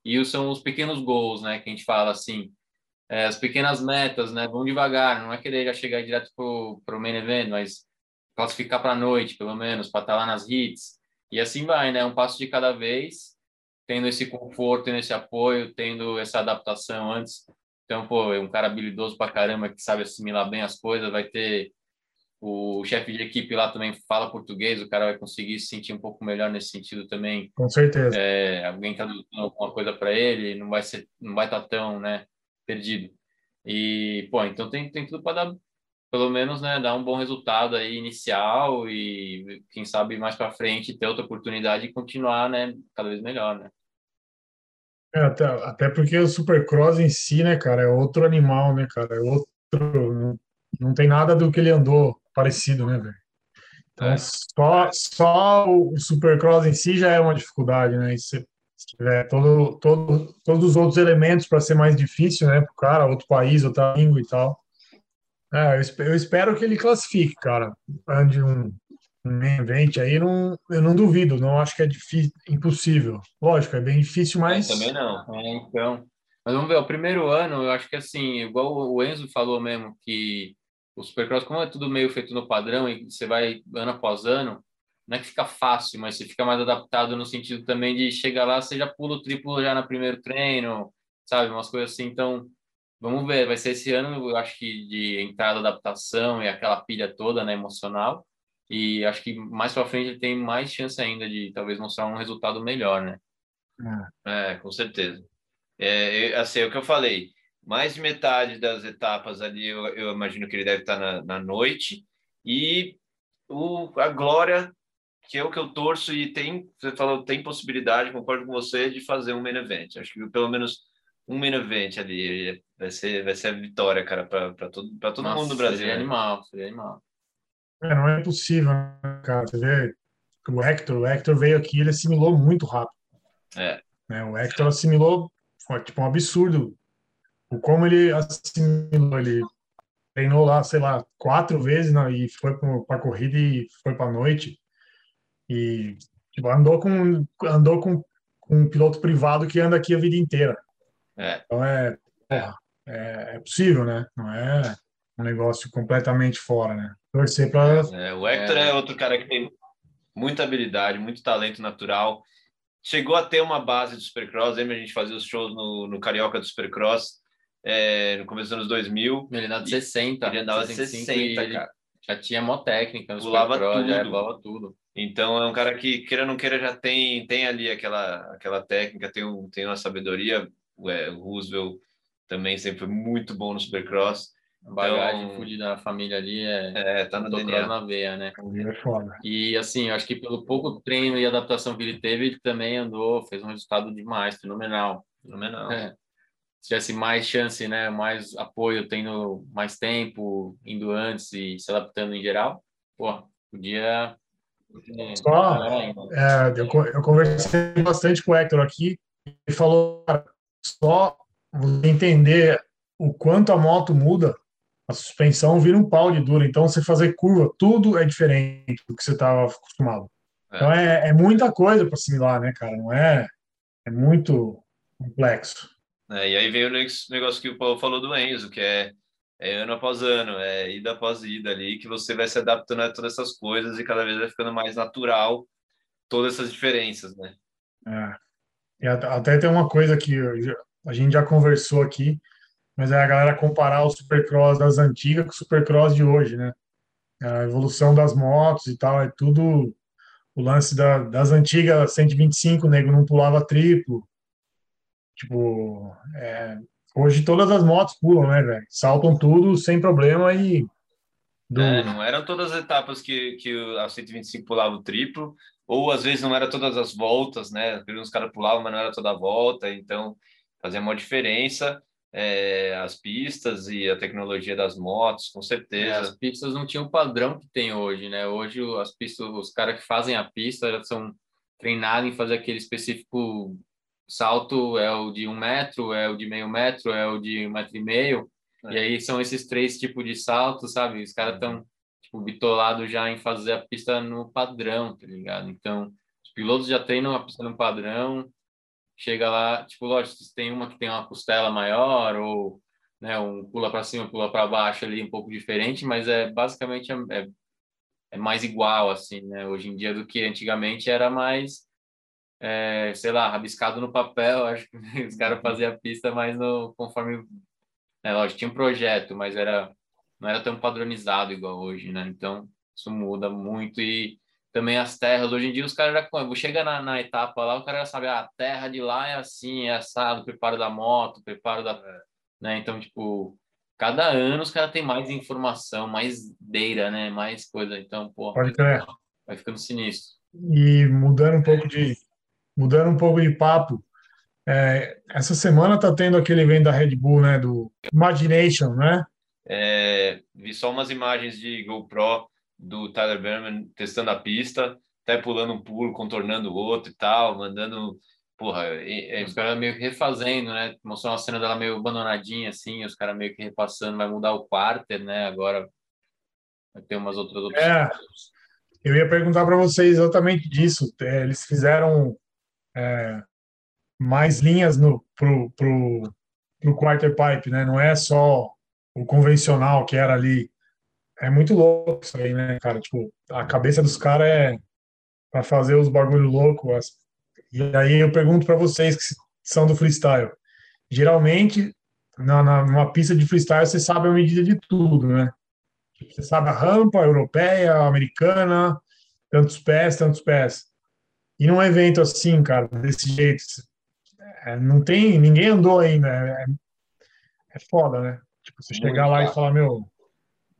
E são os pequenos gols, né? Que a gente fala assim, é, as pequenas metas, né? Vão devagar, não é querer já chegar direto pro, pro main event, mas classificar para a noite, pelo menos, para estar tá lá nas hits. E assim vai, né? Um passo de cada vez, tendo esse conforto, tendo esse apoio, tendo essa adaptação antes. Então, pô, é um cara habilidoso pra caramba que sabe assimilar bem as coisas, vai ter o chefe de equipe lá também fala português, o cara vai conseguir se sentir um pouco melhor nesse sentido também. Com certeza. É, alguém tá dando alguma coisa para ele, não vai ser, não vai estar tá tão, né? perdido. E, pô, então tem, tem tudo para dar, pelo menos, né, dar um bom resultado aí inicial e, quem sabe, mais para frente ter outra oportunidade e continuar, né, cada vez melhor, né. É, até, até porque o Supercross em si, né, cara, é outro animal, né, cara, é outro, não, tem nada do que ele andou parecido, né, velho. Então, é. só, só o Supercross em si já é uma dificuldade, né, e se tiver todo, todo, todos os outros elementos para ser mais difícil, né, para o cara, outro país, outra língua e tal. É, eu, espero que ele classifique, cara. Ande um, um evento aí, não, eu não duvido, não acho que é difícil, impossível. Lógico, é bem difícil, mas. também não. É, então. Mas vamos ver, o primeiro ano, eu acho que assim, igual o Enzo falou mesmo, que o Supercross, como é tudo meio feito no padrão e você vai ano após ano, não é que fica fácil, mas você fica mais adaptado no sentido também de chegar lá, você já pula o triplo já no primeiro treino, sabe? Umas coisas assim. Então, vamos ver. Vai ser esse ano, eu acho que de entrada, adaptação e aquela pilha toda, né, emocional. E acho que mais para frente ele tem mais chance ainda de talvez mostrar um resultado melhor, né? É, é com certeza. É, assim, é o que eu falei. Mais de metade das etapas ali, eu, eu imagino que ele deve estar na, na noite. E o, a Glória que é o que eu torço e tem, você falou, tem possibilidade, concordo com você, de fazer um main event. Acho que pelo menos um main event ali vai ser, vai ser a vitória, cara, para todo, pra todo Nossa, mundo do Brasil. Seria né? animal, seria animal. É, não é possível, né, cara. Você vê o Hector, o Hector veio aqui, ele assimilou muito rápido. É. Né, o Hector assimilou, foi tipo um absurdo. O como ele assimilou, ele treinou lá, sei lá, quatro vezes né, e foi para a corrida e foi para noite. E tipo, andou com andou com, com um piloto privado que anda aqui a vida inteira. É. Então é, é, é possível, né? Não é um negócio completamente fora, né? Torcer para. É, o Hector é. é outro cara que tem muita habilidade, muito talento natural. Chegou a ter uma base do Supercross, lembra a gente fazia os shows no, no Carioca do Supercross é, no começo dos anos 2000. Ele andava de 60. Ele andava de 60, cara. Já tinha mó técnica, pulava tudo. já levava tudo. Então é um cara que, queira ou não queira, já tem, tem ali aquela, aquela técnica, tem, um, tem uma sabedoria. É, o Roosevelt também sempre foi muito bom no Supercross. A bagagem então, fudida da família ali é, é tá no DNA. na veia, né? É foda. E assim, eu acho que pelo pouco treino e adaptação que ele teve, ele também andou, fez um resultado demais, fenomenal. Fenomenal. É. Se tivesse mais chance, né, mais apoio, tendo mais tempo, indo antes e se adaptando em geral, pô, podia Só, é, eu, eu conversei bastante com o Hector aqui, ele falou, cara, só entender o quanto a moto muda, a suspensão vira um pau de dura. Então, você fazer curva, tudo é diferente do que você estava acostumado. É. Então, é, é muita coisa para assimilar, né, cara? Não é, é muito complexo. É, e aí vem o negócio que o Paulo falou do Enzo, que é, é ano após ano, é ida após ida ali, que você vai se adaptando a todas essas coisas e cada vez vai ficando mais natural todas essas diferenças, né? É. E até tem uma coisa que a gente já conversou aqui, mas é a galera comparar o Supercross das antigas com o Supercross de hoje, né? A evolução das motos e tal, é tudo o lance da, das antigas 125, o nego não pulava triplo. Tipo, é, hoje todas as motos pulam, né, velho? Saltam tudo sem problema e. Do... É, não eram todas as etapas que, que a 125 pulava o triplo, ou às vezes não era todas as voltas, né? Os caras pulavam, mas não era toda a volta, então fazia uma diferença. É, as pistas e a tecnologia das motos, com certeza. É, as pistas não tinham o padrão que tem hoje, né? Hoje as pistas, os caras que fazem a pista já são treinados em fazer aquele específico salto, é o de um metro, é o de meio metro, é o de um metro e meio. É. E aí são esses três tipos de saltos, sabe? Os caras estão tipo, bitolados já em fazer a pista no padrão, tá ligado? Então, os pilotos já treinam a pista no padrão, chega lá, tipo, lógico, tem uma que tem uma costela maior ou né, um pula para cima, pula para baixo ali, um pouco diferente, mas é basicamente é, é mais igual assim, né? Hoje em dia do que antigamente era mais é, sei lá, rabiscado no papel, acho que os caras faziam a pista mais no conforme é, lógico, tinha um projeto, mas era não era tão padronizado igual hoje, né? Então, isso muda muito e também as terras. Hoje em dia, os caras já chega na, na etapa lá, o cara já sabe, ah, a terra de lá é assim, é assado, preparo da moto, preparo da. Né? Então, tipo, cada ano os caras têm mais informação, mais deira, né? Mais coisa. Então, pô, Pode crer. vai ficando sinistro. E mudando um pouco de mudando um pouco de papo, é, essa semana tá tendo aquele evento da Red Bull, né? Do Imagination, né? É, vi só umas imagens de GoPro do Tyler Berman testando a pista, até pulando um pulo, contornando o outro e tal, mandando. Porra, é, os caras meio que refazendo, né? Mostrou uma cena dela meio abandonadinha, assim, os caras meio que repassando, vai mudar o quarter, né? Agora vai ter umas outras opções. É, eu ia perguntar para vocês exatamente disso. É, eles fizeram é, mais linhas no, pro, pro, pro quarter pipe, né? Não é só o convencional que era ali é muito louco isso aí, né, cara? Tipo, a cabeça dos caras é para fazer os bagulho louco. E aí eu pergunto para vocês que são do freestyle. Geralmente, na, na, numa pista de freestyle, você sabe a medida de tudo, né? Você sabe a rampa europeia, americana, tantos pés, tantos pés. E num evento assim, cara, desse jeito, é, não tem, ninguém andou ainda. É, é foda, né? Tipo, você chegar lá e falar, meu,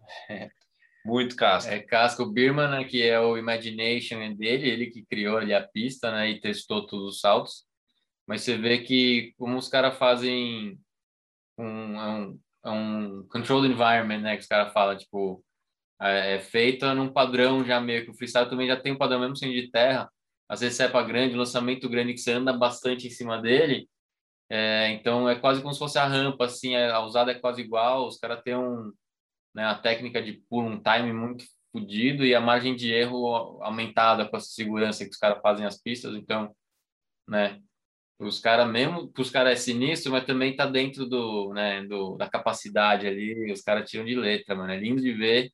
Muito casco. É casco. Birman, né, que é o Imagination dele, ele que criou ali a pista, né, e testou todos os saltos. Mas você vê que como os caras fazem um, é um, é um environment, né, que os caras falam, tipo, é, é num padrão já meio que o freestyle também já tem um padrão mesmo sendo de terra. Às vezes cepa grande, lançamento grande que você anda bastante em cima dele. É, então é quase como se fosse a rampa, assim, a usada é quase igual. Os caras têm um né, a técnica de pulo, um time muito fodido e a margem de erro aumentada com a segurança que os caras fazem as pistas. Então, né, os caras mesmo, os caras é sinistro, mas também tá dentro do, né, do, da capacidade ali, os caras tiram de letra, mano. É lindo de ver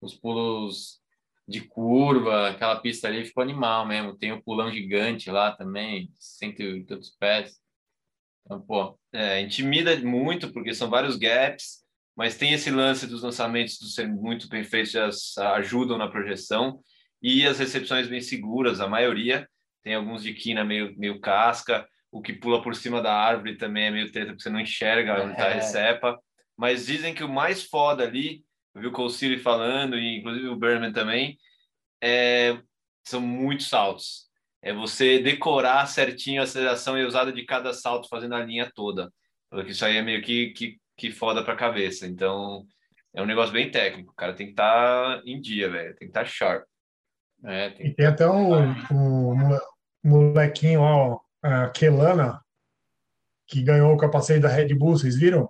os pulos de curva, aquela pista ali ficou animal mesmo. Tem o pulão gigante lá também, cento e tantos pés. Então, pô. É, intimida muito, porque são vários gaps mas tem esse lance dos lançamentos do ser muito bem feitos, já ajudam na projeção, e as recepções bem seguras, a maioria, tem alguns de quina meio, meio casca, o que pula por cima da árvore também é meio treta, porque você não enxerga onde está a é. recepa, mas dizem que o mais foda ali, eu vi o Colsiri falando, e inclusive o Berman também, é, são muitos saltos. É você decorar certinho a aceleração e usada de cada salto, fazendo a linha toda. Porque isso aí é meio que, que que foda pra cabeça. Então, é um negócio bem técnico. O cara tem que estar tá em dia, velho. Tem que estar tá sharp. É, tem E tem até o mole- molequinho, ó, a Kelana, que ganhou o capacete da Red Bull, vocês viram?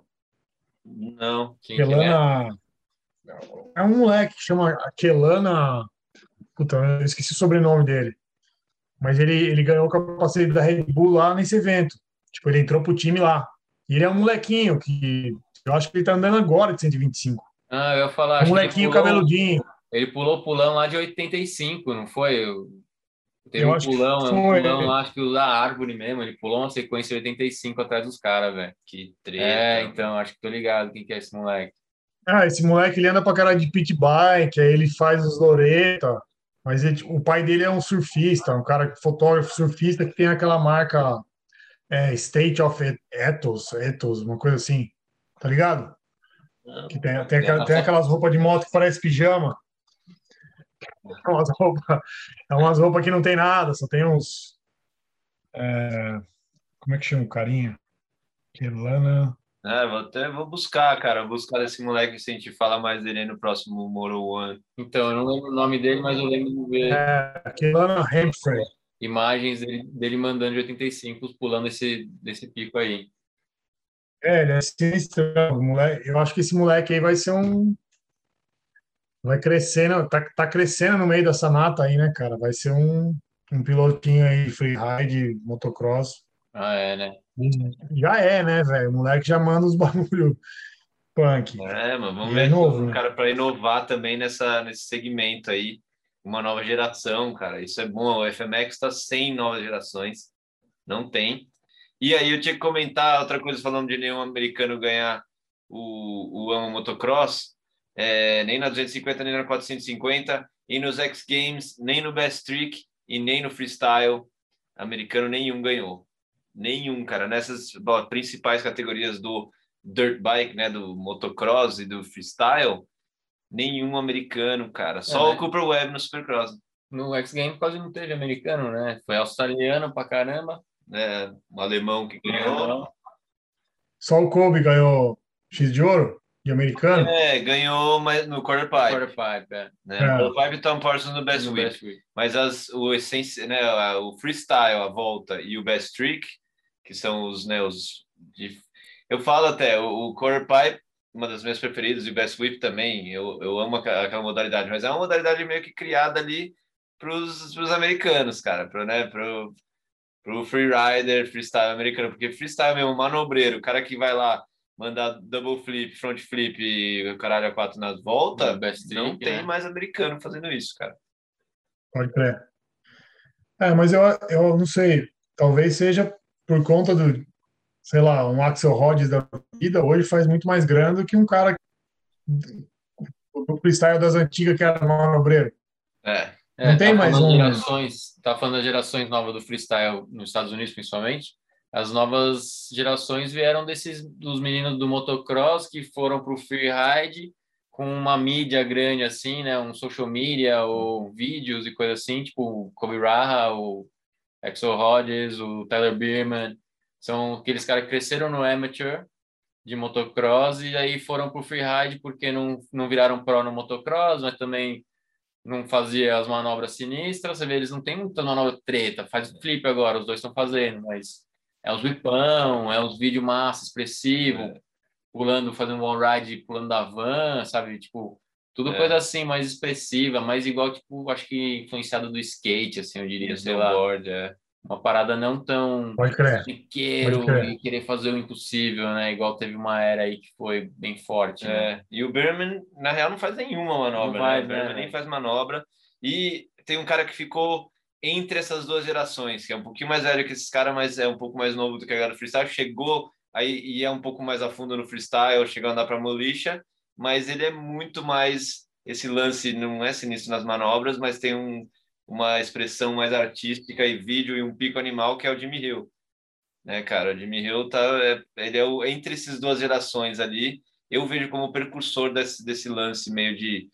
Não. quem que é? Kelana. É um moleque que chama Kelana. Puta, eu esqueci o sobrenome dele. Mas ele, ele ganhou o capacete da Red Bull lá nesse evento. Tipo, ele entrou pro time lá. E ele é um molequinho que eu acho que ele tá andando agora de 125. Ah, eu ia falar. Um que ele molequinho pulou- cabeludinho. Ele pulou o pulão lá de 85, não foi? Teve Eu um acho que pulão, é um foi. pulão lá, acho que o da árvore mesmo. Ele pulou uma sequência de 85 atrás dos caras, velho. Que treta. É, então, acho que tô ligado quem que é esse moleque. Ah, esse moleque ele anda pra caralho de pit bike, aí ele faz os loreta. Mas ele- o pai dele é um surfista, um cara fotógrafo surfista que tem aquela marca é, State of Ethos, Ethos, uma coisa assim, tá ligado? Que tem, tem, aquela- tem aquelas roupas de moto que parece pijama. É umas roupas, é umas roupas que não tem nada, só tem uns. é, como é que chama o carinha? Kelana. É, vou até vou buscar, cara. Vou buscar esse moleque se a gente falar mais dele aí no próximo Moro One. Então, eu não lembro o nome dele, mas eu lembro de ver É, Kelana Humphrey. Imagens dele, dele mandando de 85, pulando esse, desse pico aí. É, ele é sinistro. o Moleque, eu acho que esse moleque aí vai ser um. Vai crescendo, tá, tá crescendo no meio dessa nata aí, né, cara? Vai ser um, um pilotinho aí, freeride, motocross. Ah, é, né? Já é, né, velho? O moleque já manda os bagulho punk. É, mas vamos E ver é novo, né? cara para inovar também nessa nesse segmento aí, uma nova geração, cara. Isso é bom. O FMX está sem novas gerações, não tem. E aí eu tinha que comentar outra coisa falando de nenhum americano ganhar o o Amo Motocross, é, nem na 250 nem na 450 e nos X Games nem no Best Trick e nem no Freestyle americano nenhum ganhou. Nenhum, cara. Nessas bom, principais categorias do dirt bike, né, do motocross e do freestyle, nenhum americano, cara. Só É, o né? Cooper Webb no supercross. No X Games quase não teve americano, né? Foi australiano pra caramba. né? Um alemão que ganhou. Só o Kobe ganhou X de ouro de americano. É, ganhou mas no quarter pipe. Quarter pipe, é. Né? É. Quarter pipe e Tom Parsons no best No whip. Best Whip. Mas as, o essência, né, o freestyle, a volta e o best trick, que são os, né, os de- eu falo até o, o quarter pipe, uma das minhas preferidas e best whip também. Eu, eu amo aquela, modalidade, mas é uma modalidade meio que criada ali para os americanos, cara, para né, pro, pro freerider, freestyle americano, porque freestyle mesmo, manobreiro, o cara que vai lá mandar double flip, front flip e o caralho a quatro nas voltas, não trick, tem né? mais americano fazendo isso, cara. Pode crer. É, mas eu, eu não sei. Talvez seja por conta do, sei lá, um Axel Rhodes da vida hoje faz muito mais grana do que um cara do freestyle das antigas que era manobreiro. É. Não tem tá mais falando um- Gerações, tá falando das gerações novas do freestyle nos Estados Unidos, principalmente. As novas gerações vieram desses dos meninos do motocross que foram para o freeride com uma mídia grande assim, né, um social media ou vídeos e coisa assim, tipo o Kobe Raha, o Axel Rhodes, o Tyler Bierman, são aqueles caras que cresceram no amateur de motocross e aí foram para o freeride porque não não viraram pro no motocross, mas também não fazia as manobras sinistras, você vê, eles não têm muita manobra treta, faz flip agora, os dois estão fazendo, mas é os whipão, é os vídeos massa, expressivo, É. pulando, fazendo one ride, pulando da van, sabe, tipo, tudo É. coisa assim, mais expressiva, mais igual, tipo, acho que influenciado do skate, assim, eu diria, sei lá, é. Uma parada não tão chiqueiro e querer fazer o impossível, né, igual teve uma era aí que foi bem forte, né? É, E o Berman, na real, não faz nenhuma manobra. Né? O né, Berman nem velho? faz manobra. E tem um cara que ficou entre essas duas gerações, que é um pouquinho mais velho que esses caras, mas é um pouco mais novo do que a galera do freestyle. Chegou aí e é um pouco mais a fundo no freestyle, chegou a andar para molicha, mas ele é muito mais. Esse lance não é sinistro nas manobras, mas tem um, uma expressão mais artística e vídeo e um pico animal que é o Jimmy Hill. Né, cara? O Jimmy Hill tá, é, ele é o, entre essas duas gerações ali eu vejo como precursor desse, desse lance meio de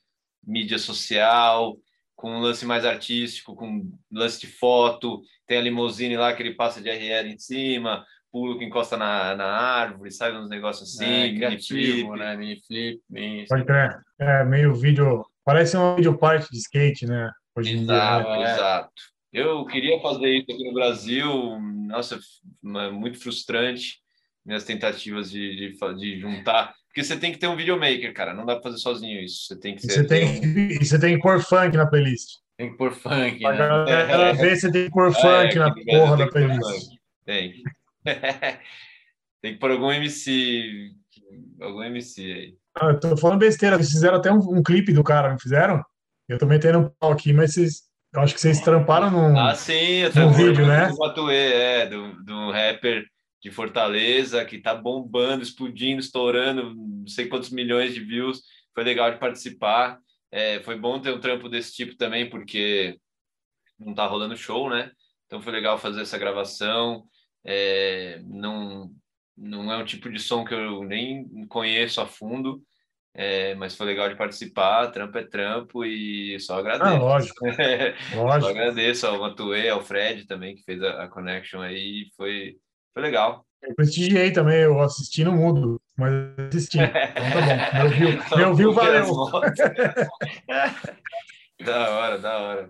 mídia social, com um lance mais artístico, com lance de foto, tem a limusine lá que ele passa de RL em cima, pulo que encosta na, na árvore, sabe, uns negócios assim, É, mini criativo, flip. né? Mini flip, mini... Pode crer. É meio vídeo. Parece um vídeo parte de skate, né? Hoje Exato, dia. Né? exato. Eu queria fazer isso aqui no Brasil, nossa, muito frustrante minhas tentativas de, de, de juntar. Porque você tem que ter um videomaker, cara, não dá pra fazer sozinho isso. Você tem que E ser. você tem, e você tem que pôr funk na playlist. Tem que pôr funk, né? ver, você tem que pôr É, funk na no Brasil porra da playlist. funk. Tem. tem que pôr algum MC. Algum MC aí. Ah, eu tô falando besteira, vocês fizeram até um, um clipe do cara, não fizeram? Eu tô metendo um pau aqui, mas vocês, eu acho que vocês tramparam num. Ah, sim, eu trabalhei vídeo, né? do Matuê, é, do, do rapper de Fortaleza, que tá bombando, explodindo, estourando, não sei quantos milhões de views. Foi legal de participar. É, foi bom ter um trampo desse tipo também, porque não tá rolando show, né? Então foi legal fazer essa gravação. É, não, não é um tipo de som que eu nem conheço a fundo, é, mas foi legal de participar. Trampo é trampo e só Ah, agradeço. lógico, Só lógico. agradeço ao Matuê, ao Fred também, que fez a, a connection aí. Foi, foi legal. Eu prestigiei também, eu assisti no mudo, mas assisti. Então tá bom. Meu view, meu view valeu. da hora, da hora.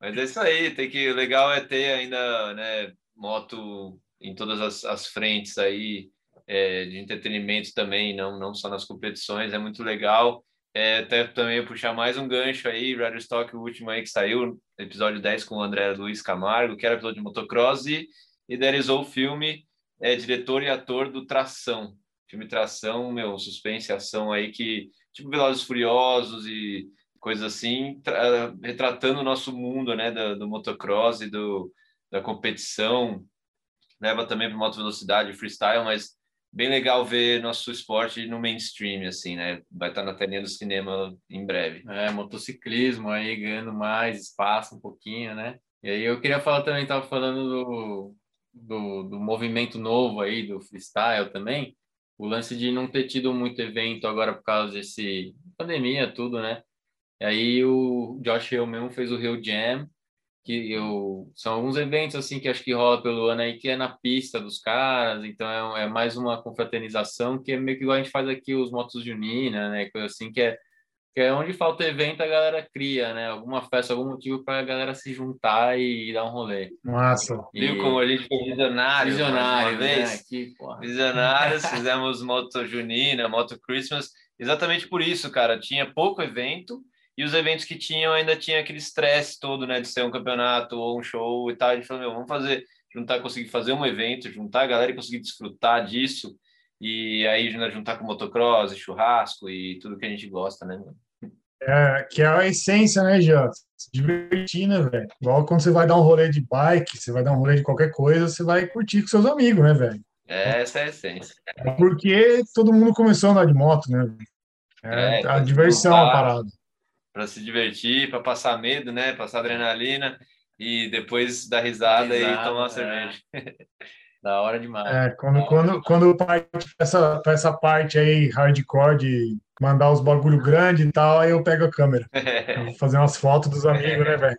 Mas é isso aí, tem que, o legal é ter ainda, né, moto em todas as, as frentes aí, é, de entretenimento também, não, não só nas competições, é muito legal. É, até também puxar mais um gancho aí, Rider Stock, o último aí que saiu, episódio 10 com o André Luiz Camargo, que era piloto de motocross, e idealizou o filme, é diretor e ator do Tração. Filme Tração, meu, suspense ação aí que, tipo Velozes Furiosos e coisas assim, tra- retratando o nosso mundo, né, do, do motocross e do, da competição, leva também para moto velocidade, freestyle, mas bem legal ver nosso esporte no mainstream, assim, né, vai estar na telinha do cinema em breve. É, motociclismo aí ganhando mais espaço um pouquinho, né? E aí eu queria falar também, tava falando do, do, do movimento novo aí, do freestyle também, o lance de não ter tido muito evento agora por causa desse pandemia, tudo, né? E aí o Josh Hill mesmo fez o Rio Jam, que eu, são alguns eventos assim que acho que rola pelo ano aí, que é na pista dos caras, então é, é mais uma confraternização, que é meio que igual a gente faz aqui os motos junina, né? Coisa assim, que é que é onde falta evento, a galera cria, né? Alguma festa, algum motivo para a galera se juntar e dar um rolê. Massa. Viu E- como a gente foi visionário, visionário, né? porra. Visionários, fizemos Moto Junina, Moto Christmas, exatamente por isso, cara. Tinha pouco evento e os eventos que tinham ainda tinha aquele estresse todo, né, de ser um campeonato ou um show e tal. A gente falou, meu, vamos fazer, juntar, conseguir fazer um evento, juntar a galera e conseguir desfrutar disso. E aí né, juntar com motocross, e churrasco e tudo que a gente gosta, né? mano? É, que é a essência, né, Jean? Se divertir, né, velho? Igual quando você vai dar um rolê de bike, você vai dar um rolê de qualquer coisa, você vai curtir com seus amigos, né, velho? Essa é a essência. Porque todo mundo começou a andar de moto, né? É, É, a diversão a parada. Para se divertir, para passar medo, né? Passar adrenalina e depois dar risada, e Risada, tomar uma é. cerveja. Da hora demais. É, quando, quando, quando parte pra essa, pra essa parte aí hardcore de mandar os bagulho grande e tal, aí eu pego a câmera. Vou fazer umas fotos dos amigos, né, velho?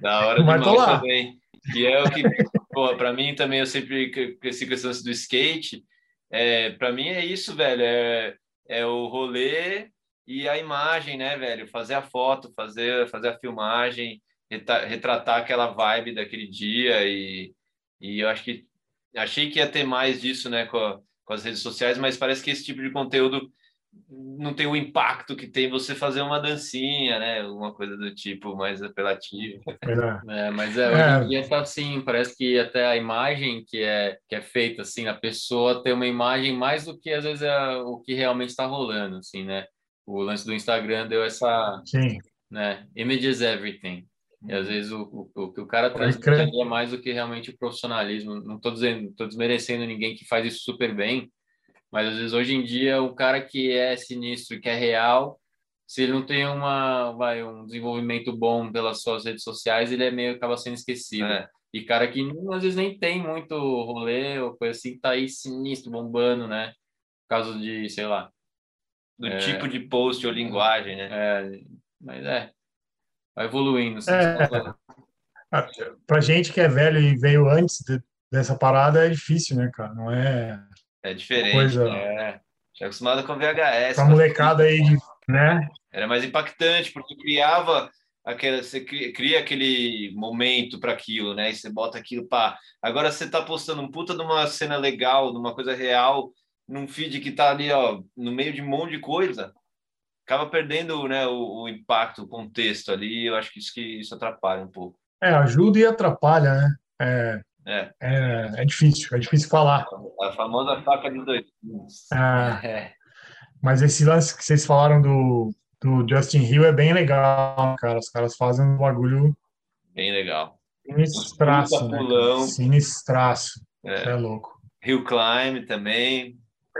Da hora Mas tô demais lá. também. Que é o que, pô, para mim também eu sempre cresci com esse lance do skate. É, para mim é isso, velho. É, é o rolê e a imagem, né, velho? Fazer a foto, fazer, fazer a filmagem, retratar aquela vibe daquele dia. E, e eu acho que achei que ia ter mais disso, né, com, a- com as redes sociais, mas parece que esse tipo de conteúdo não tem o impacto que tem você fazer uma dancinha, né? Alguma coisa do tipo mais apelativa. É. É, mas é, É. hoje em dia tá assim, parece que até a imagem que é, que é feita, assim, a pessoa tem uma imagem mais do que às vezes é o que realmente está rolando, assim, né? O lance do Instagram deu essa, Sim. né? Images everything. E às vezes o, o, o que o cara traz é mais do que realmente o profissionalismo. Não tô dizendo, tô desmerecendo ninguém que faz isso super bem, mas às vezes hoje em dia o cara que é sinistro, que é real, se ele não tem uma, vai, um desenvolvimento bom pelas suas redes sociais, ele é meio acaba sendo esquecido. É. E cara que às vezes nem tem muito rolê ou coisa assim, tá aí sinistro, bombando, né? Por causa de, sei lá. Do É. tipo de post ou linguagem, né? É, mas é. Vai evoluindo. assim, É. só- Pra gente que é velho e veio antes de- dessa parada, é difícil, né, cara? Não é É diferente. coisa. É. Já acostumado com VHS. Pra molecada aí, de, né? Era mais impactante, porque criava aquela, você cria aquele momento para aquilo, né? E você bota aquilo para. Agora você tá postando um puta de uma cena legal, de uma coisa real, num feed que tá ali, ó, no meio de um monte de coisa, acaba perdendo, né, o, o impacto, o contexto ali. Eu acho que isso que isso atrapalha um pouco. É, ajuda e atrapalha, né? É, É, é, é difícil, é difícil falar. a famosa faca de dois gumes. Ah, É, mas esse lance que vocês falaram do, do Justin Hill é bem legal, cara. Os caras fazem um bagulho Bem legal. sinistraço, né? Sinistraço. É. É louco. Hill Climb também.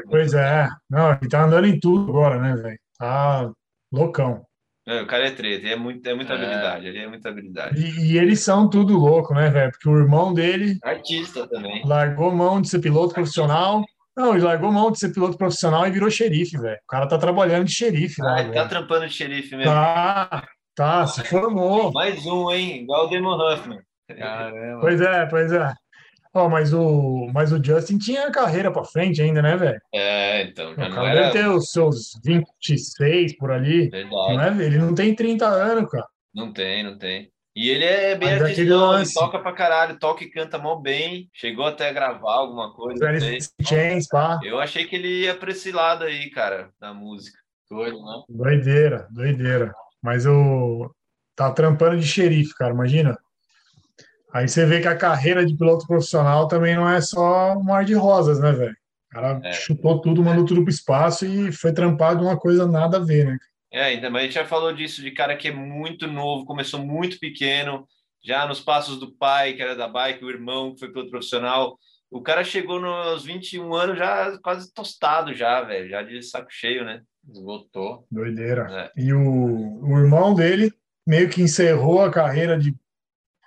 Pois é. Não, ele tá andando em tudo agora, né, velho? Tá loucão. É, o cara é treta, é, muito, é muita É. habilidade, ele é muita habilidade. E, e eles são tudo louco, né, velho? Porque o irmão dele Artista também. largou mão de ser piloto profissional. Não, ele largou mão de ser piloto profissional e virou xerife, velho. O cara tá trabalhando de xerife lá, Ah, ele tá trampando de xerife mesmo. Tá, tá, se formou. Mais um, hein? Igual o Damon Huffman. caramba. Pois é, pois é. Ó, mas o, mas o Justin tinha carreira pra frente ainda, né, velho? É, então, já O não cara era deve ter os seus 26 por ali. Não verdade. é? Ele não tem 30 anos, cara. Não tem, não tem. E ele é bem Mas artistão, ele toca pra caralho, toca e canta mó bem. Chegou até a gravar alguma coisa, não Chains, pá. Eu achei que ele ia pra esse lado aí, cara, da música. Doido, né? Doideira, doideira. Mas o. Tá trampando de xerife, cara, imagina. Aí você vê que a carreira de piloto profissional também não é só um mar de rosas, né, velho? O cara É. chutou tudo, mandou tudo pro espaço e foi trampado uma coisa nada a ver, né? É, ainda, mas a gente já falou disso, de cara que é muito novo, começou muito pequeno, já nos passos do pai, que era da bike, o irmão, que foi piloto profissional. O cara chegou nos 21 anos já quase tostado já, velho, já de saco cheio, né? Esgotou. Doideira. É. E o, o irmão dele meio que encerrou a carreira de.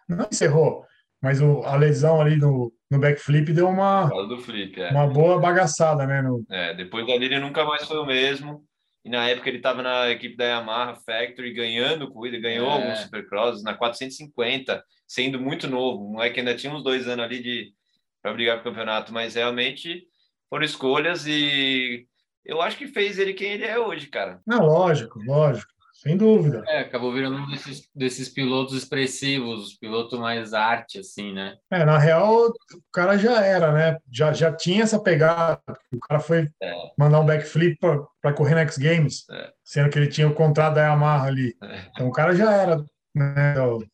Não encerrou, mas o, a lesão ali no, no backflip deu uma, flip, é. uma boa bagaçada, né? No, É, depois dali ele nunca mais foi o mesmo. E na época ele estava na equipe da Yamaha Factory ganhando corrida, ganhou É. alguns supercrosses na 450, sendo muito novo. O moleque ainda tinha uns dois anos ali de para brigar pro campeonato, mas realmente foram escolhas e eu acho que fez ele quem ele é hoje, cara. Não, lógico, lógico, sem dúvida. É, acabou virando um desses, desses pilotos expressivos, piloto mais arte, assim, né? É, na real, o cara já era, né? Já, já tinha essa pegada. O cara foi É. mandar um backflip para correr na X Games, É. sendo que ele tinha o contrato da Yamaha ali. É. Então o cara já era né, do-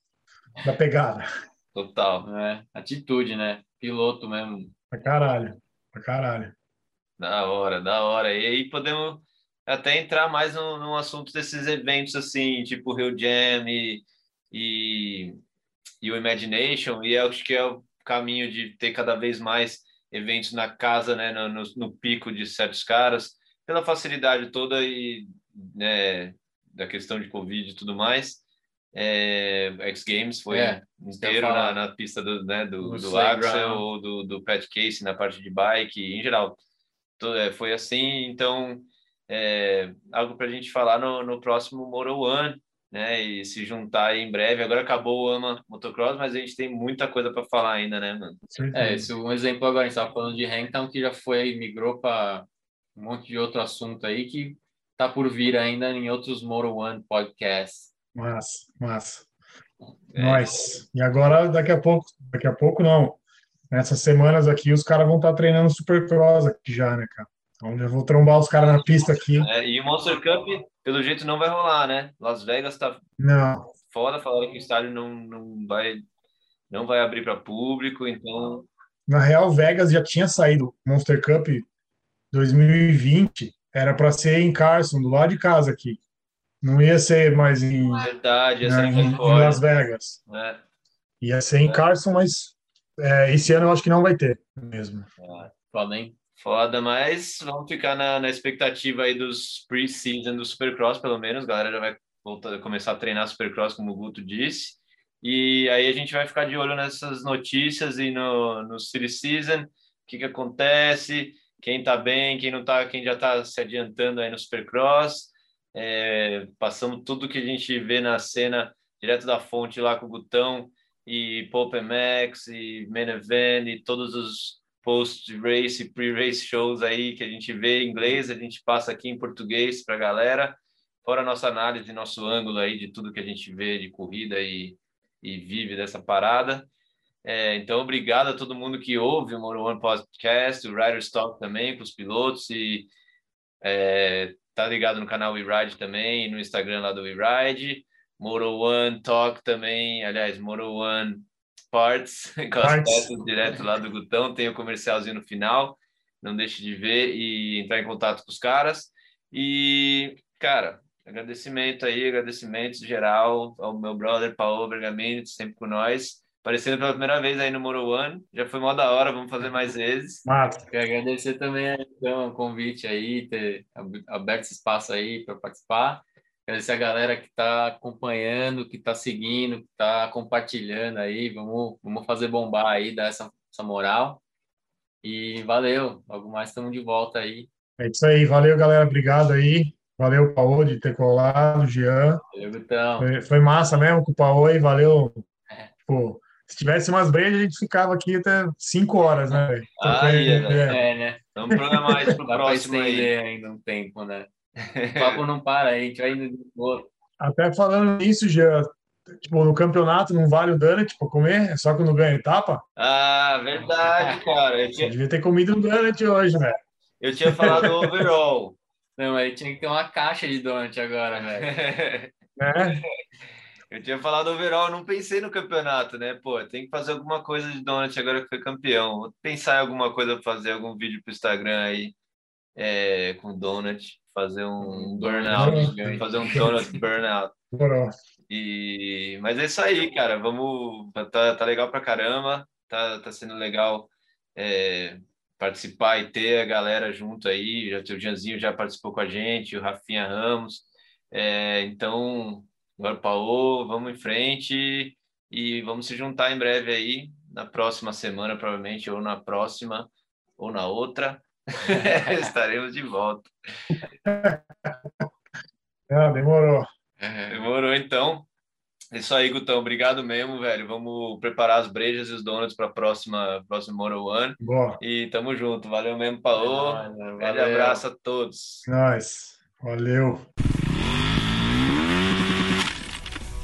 da pegada. Total. É, atitude, né? Piloto mesmo. Pra caralho, pra caralho. Da hora, da hora. E aí podemos até entrar mais no, no assunto desses eventos assim, tipo Rio Jam e, e, e o Imagination, e acho que é o caminho de ter cada vez mais eventos na casa, né, no, no, pico de certos caras, pela facilidade toda e né, da questão de Covid e tudo mais. É, X Games foi É, inteiro na, na pista do, né, do, do. Axel, do, do Pat Casey na parte de bike, em geral. É, foi assim, então é, algo para a gente falar no, no próximo Moto One, né? E se juntar aí em breve. Agora acabou o AMA Motocross, mas a gente tem muita coisa para falar ainda, né, mano? É, esse é um exemplo agora, a gente estava falando de Hanktown, que já foi, migrou para um monte de outro assunto aí que tá por vir ainda em outros Moto One podcasts. Massa, massa. É. Nós. E agora, daqui a pouco, daqui a pouco não. Nessas semanas aqui, os caras vão estar treinando Supercross aqui já, né, cara? Então já vou trombar os caras na pista aqui. É, e o Monster Cup, pelo jeito, não vai rolar, né? Las Vegas tá Não, foda, falaram que o estádio não, não vai não vai abrir para público, então na real, Vegas já tinha saído. Monster Cup 2020 era para ser em Carson, do lado de casa aqui. Não ia ser mais em, verdade, é em, em Las Vegas. né? Ia ser em Carson, mas é, esse ano eu acho que não vai ter mesmo. Foda, hein? Foda, mas vamos ficar na, na expectativa aí dos pre-season do Supercross, pelo menos. A galera já vai voltar, começar a treinar Supercross, como o Guto disse. E aí a gente vai ficar de olho nessas notícias e no, no City Season, o que, que acontece, quem tá bem, quem não tá, quem já tá se adiantando aí no Supercross. É, passamos tudo que a gente vê na cena direto da fonte lá com o Gutão e Pope Max e Event e todos os post-race pre-race shows aí que a gente vê em inglês, a gente passa aqui em português para a galera. fora a nossa análise, nosso ângulo aí de tudo que a gente vê de corrida e, e vive dessa parada. É, então, obrigado a todo mundo que ouve o Moto One Podcast, o Riders Talk também, para os pilotos e é, tá ligado no canal WeRide também, no Instagram lá do WeRide, Moto One Talk também, aliás, Moto One Parts, com as peças direto lá do Gutão, tem o comercialzinho no final, não deixe de ver e entrar em contato com os caras. E, cara, agradecimento aí, agradecimento geral ao meu brother Paulo Bergamini, sempre com nós aparecendo pela primeira vez aí no Moro One. Já foi mó da hora, vamos fazer mais vezes. Massa. Quero agradecer também então, o convite aí, ter aberto esse espaço aí para participar. Agradecer a galera que está acompanhando, que está seguindo, que está compartilhando aí. Vamos, vamos fazer bombar aí, dar essa, essa moral. E valeu. Logo mais estamos de volta aí. É isso aí. Valeu, galera. Obrigado aí. Valeu, Paulo, de ter colado, Jean. Valeu, Gutão. Foi, foi massa mesmo com o Paulo aí. Valeu. É. Pô, se tivesse umas brejas, a gente ficava aqui até 5 horas, né? Ah, é, é, né? Vamos programar isso pro próximo aí. ainda um tempo, né? O papo não para, a gente vai indo de outro. Até falando nisso, já, tipo, no campeonato não vale o donut para comer, é só quando ganha etapa? Ah, verdade, cara. Eu tinha... devia ter comido um donut hoje, velho. Eu tinha falado overall. Não, aí tinha que ter uma caixa de donut agora, velho. É. Eu tinha falado overall, não pensei no campeonato, né? Pô, tem que fazer alguma coisa de Donut agora que foi campeão. Vou pensar em alguma coisa, fazer algum vídeo pro Instagram aí é, com Donut, fazer um burnout, fazer um Donut burnout. E, mas é isso aí, cara. Vamos. Tá, tá legal pra caramba. Tá, tá sendo legal é, participar e ter a galera junto aí. Já o Janzinho já participou com a gente, o Rafinha Ramos. É, então, Agora, Paulo, vamos em frente e vamos se juntar em breve aí, na próxima semana, provavelmente, ou na próxima, ou na outra. Estaremos de volta. Ah, demorou. É, demorou, então. É isso aí, Gutão. Obrigado mesmo, velho. Vamos preparar as brejas e os donuts para a próxima, próxima Moro One. Boa. E tamo junto. Valeu mesmo, Paulo. É, Grande abraço a todos. Nice. Valeu.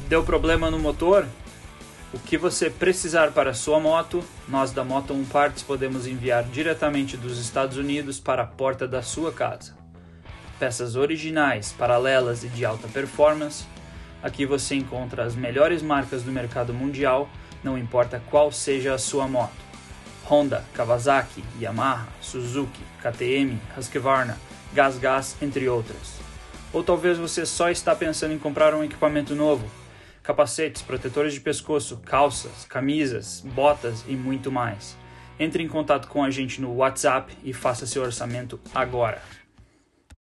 Deu problema no motor? O que você precisar para sua moto, nós da Moto 1 Parts podemos enviar diretamente dos Estados Unidos para a porta da sua casa. Peças originais, paralelas e de alta performance. Aqui você encontra as melhores marcas do mercado mundial, não importa qual seja a sua moto. Honda, Kawasaki, Yamaha, Suzuki, KTM, Husqvarna, Gas Gas, entre outras. Ou talvez você só está pensando em comprar um equipamento novo capacetes, protetores de pescoço, calças, camisas, botas e muito mais. Entre em contato com a gente no WhatsApp e faça seu orçamento agora.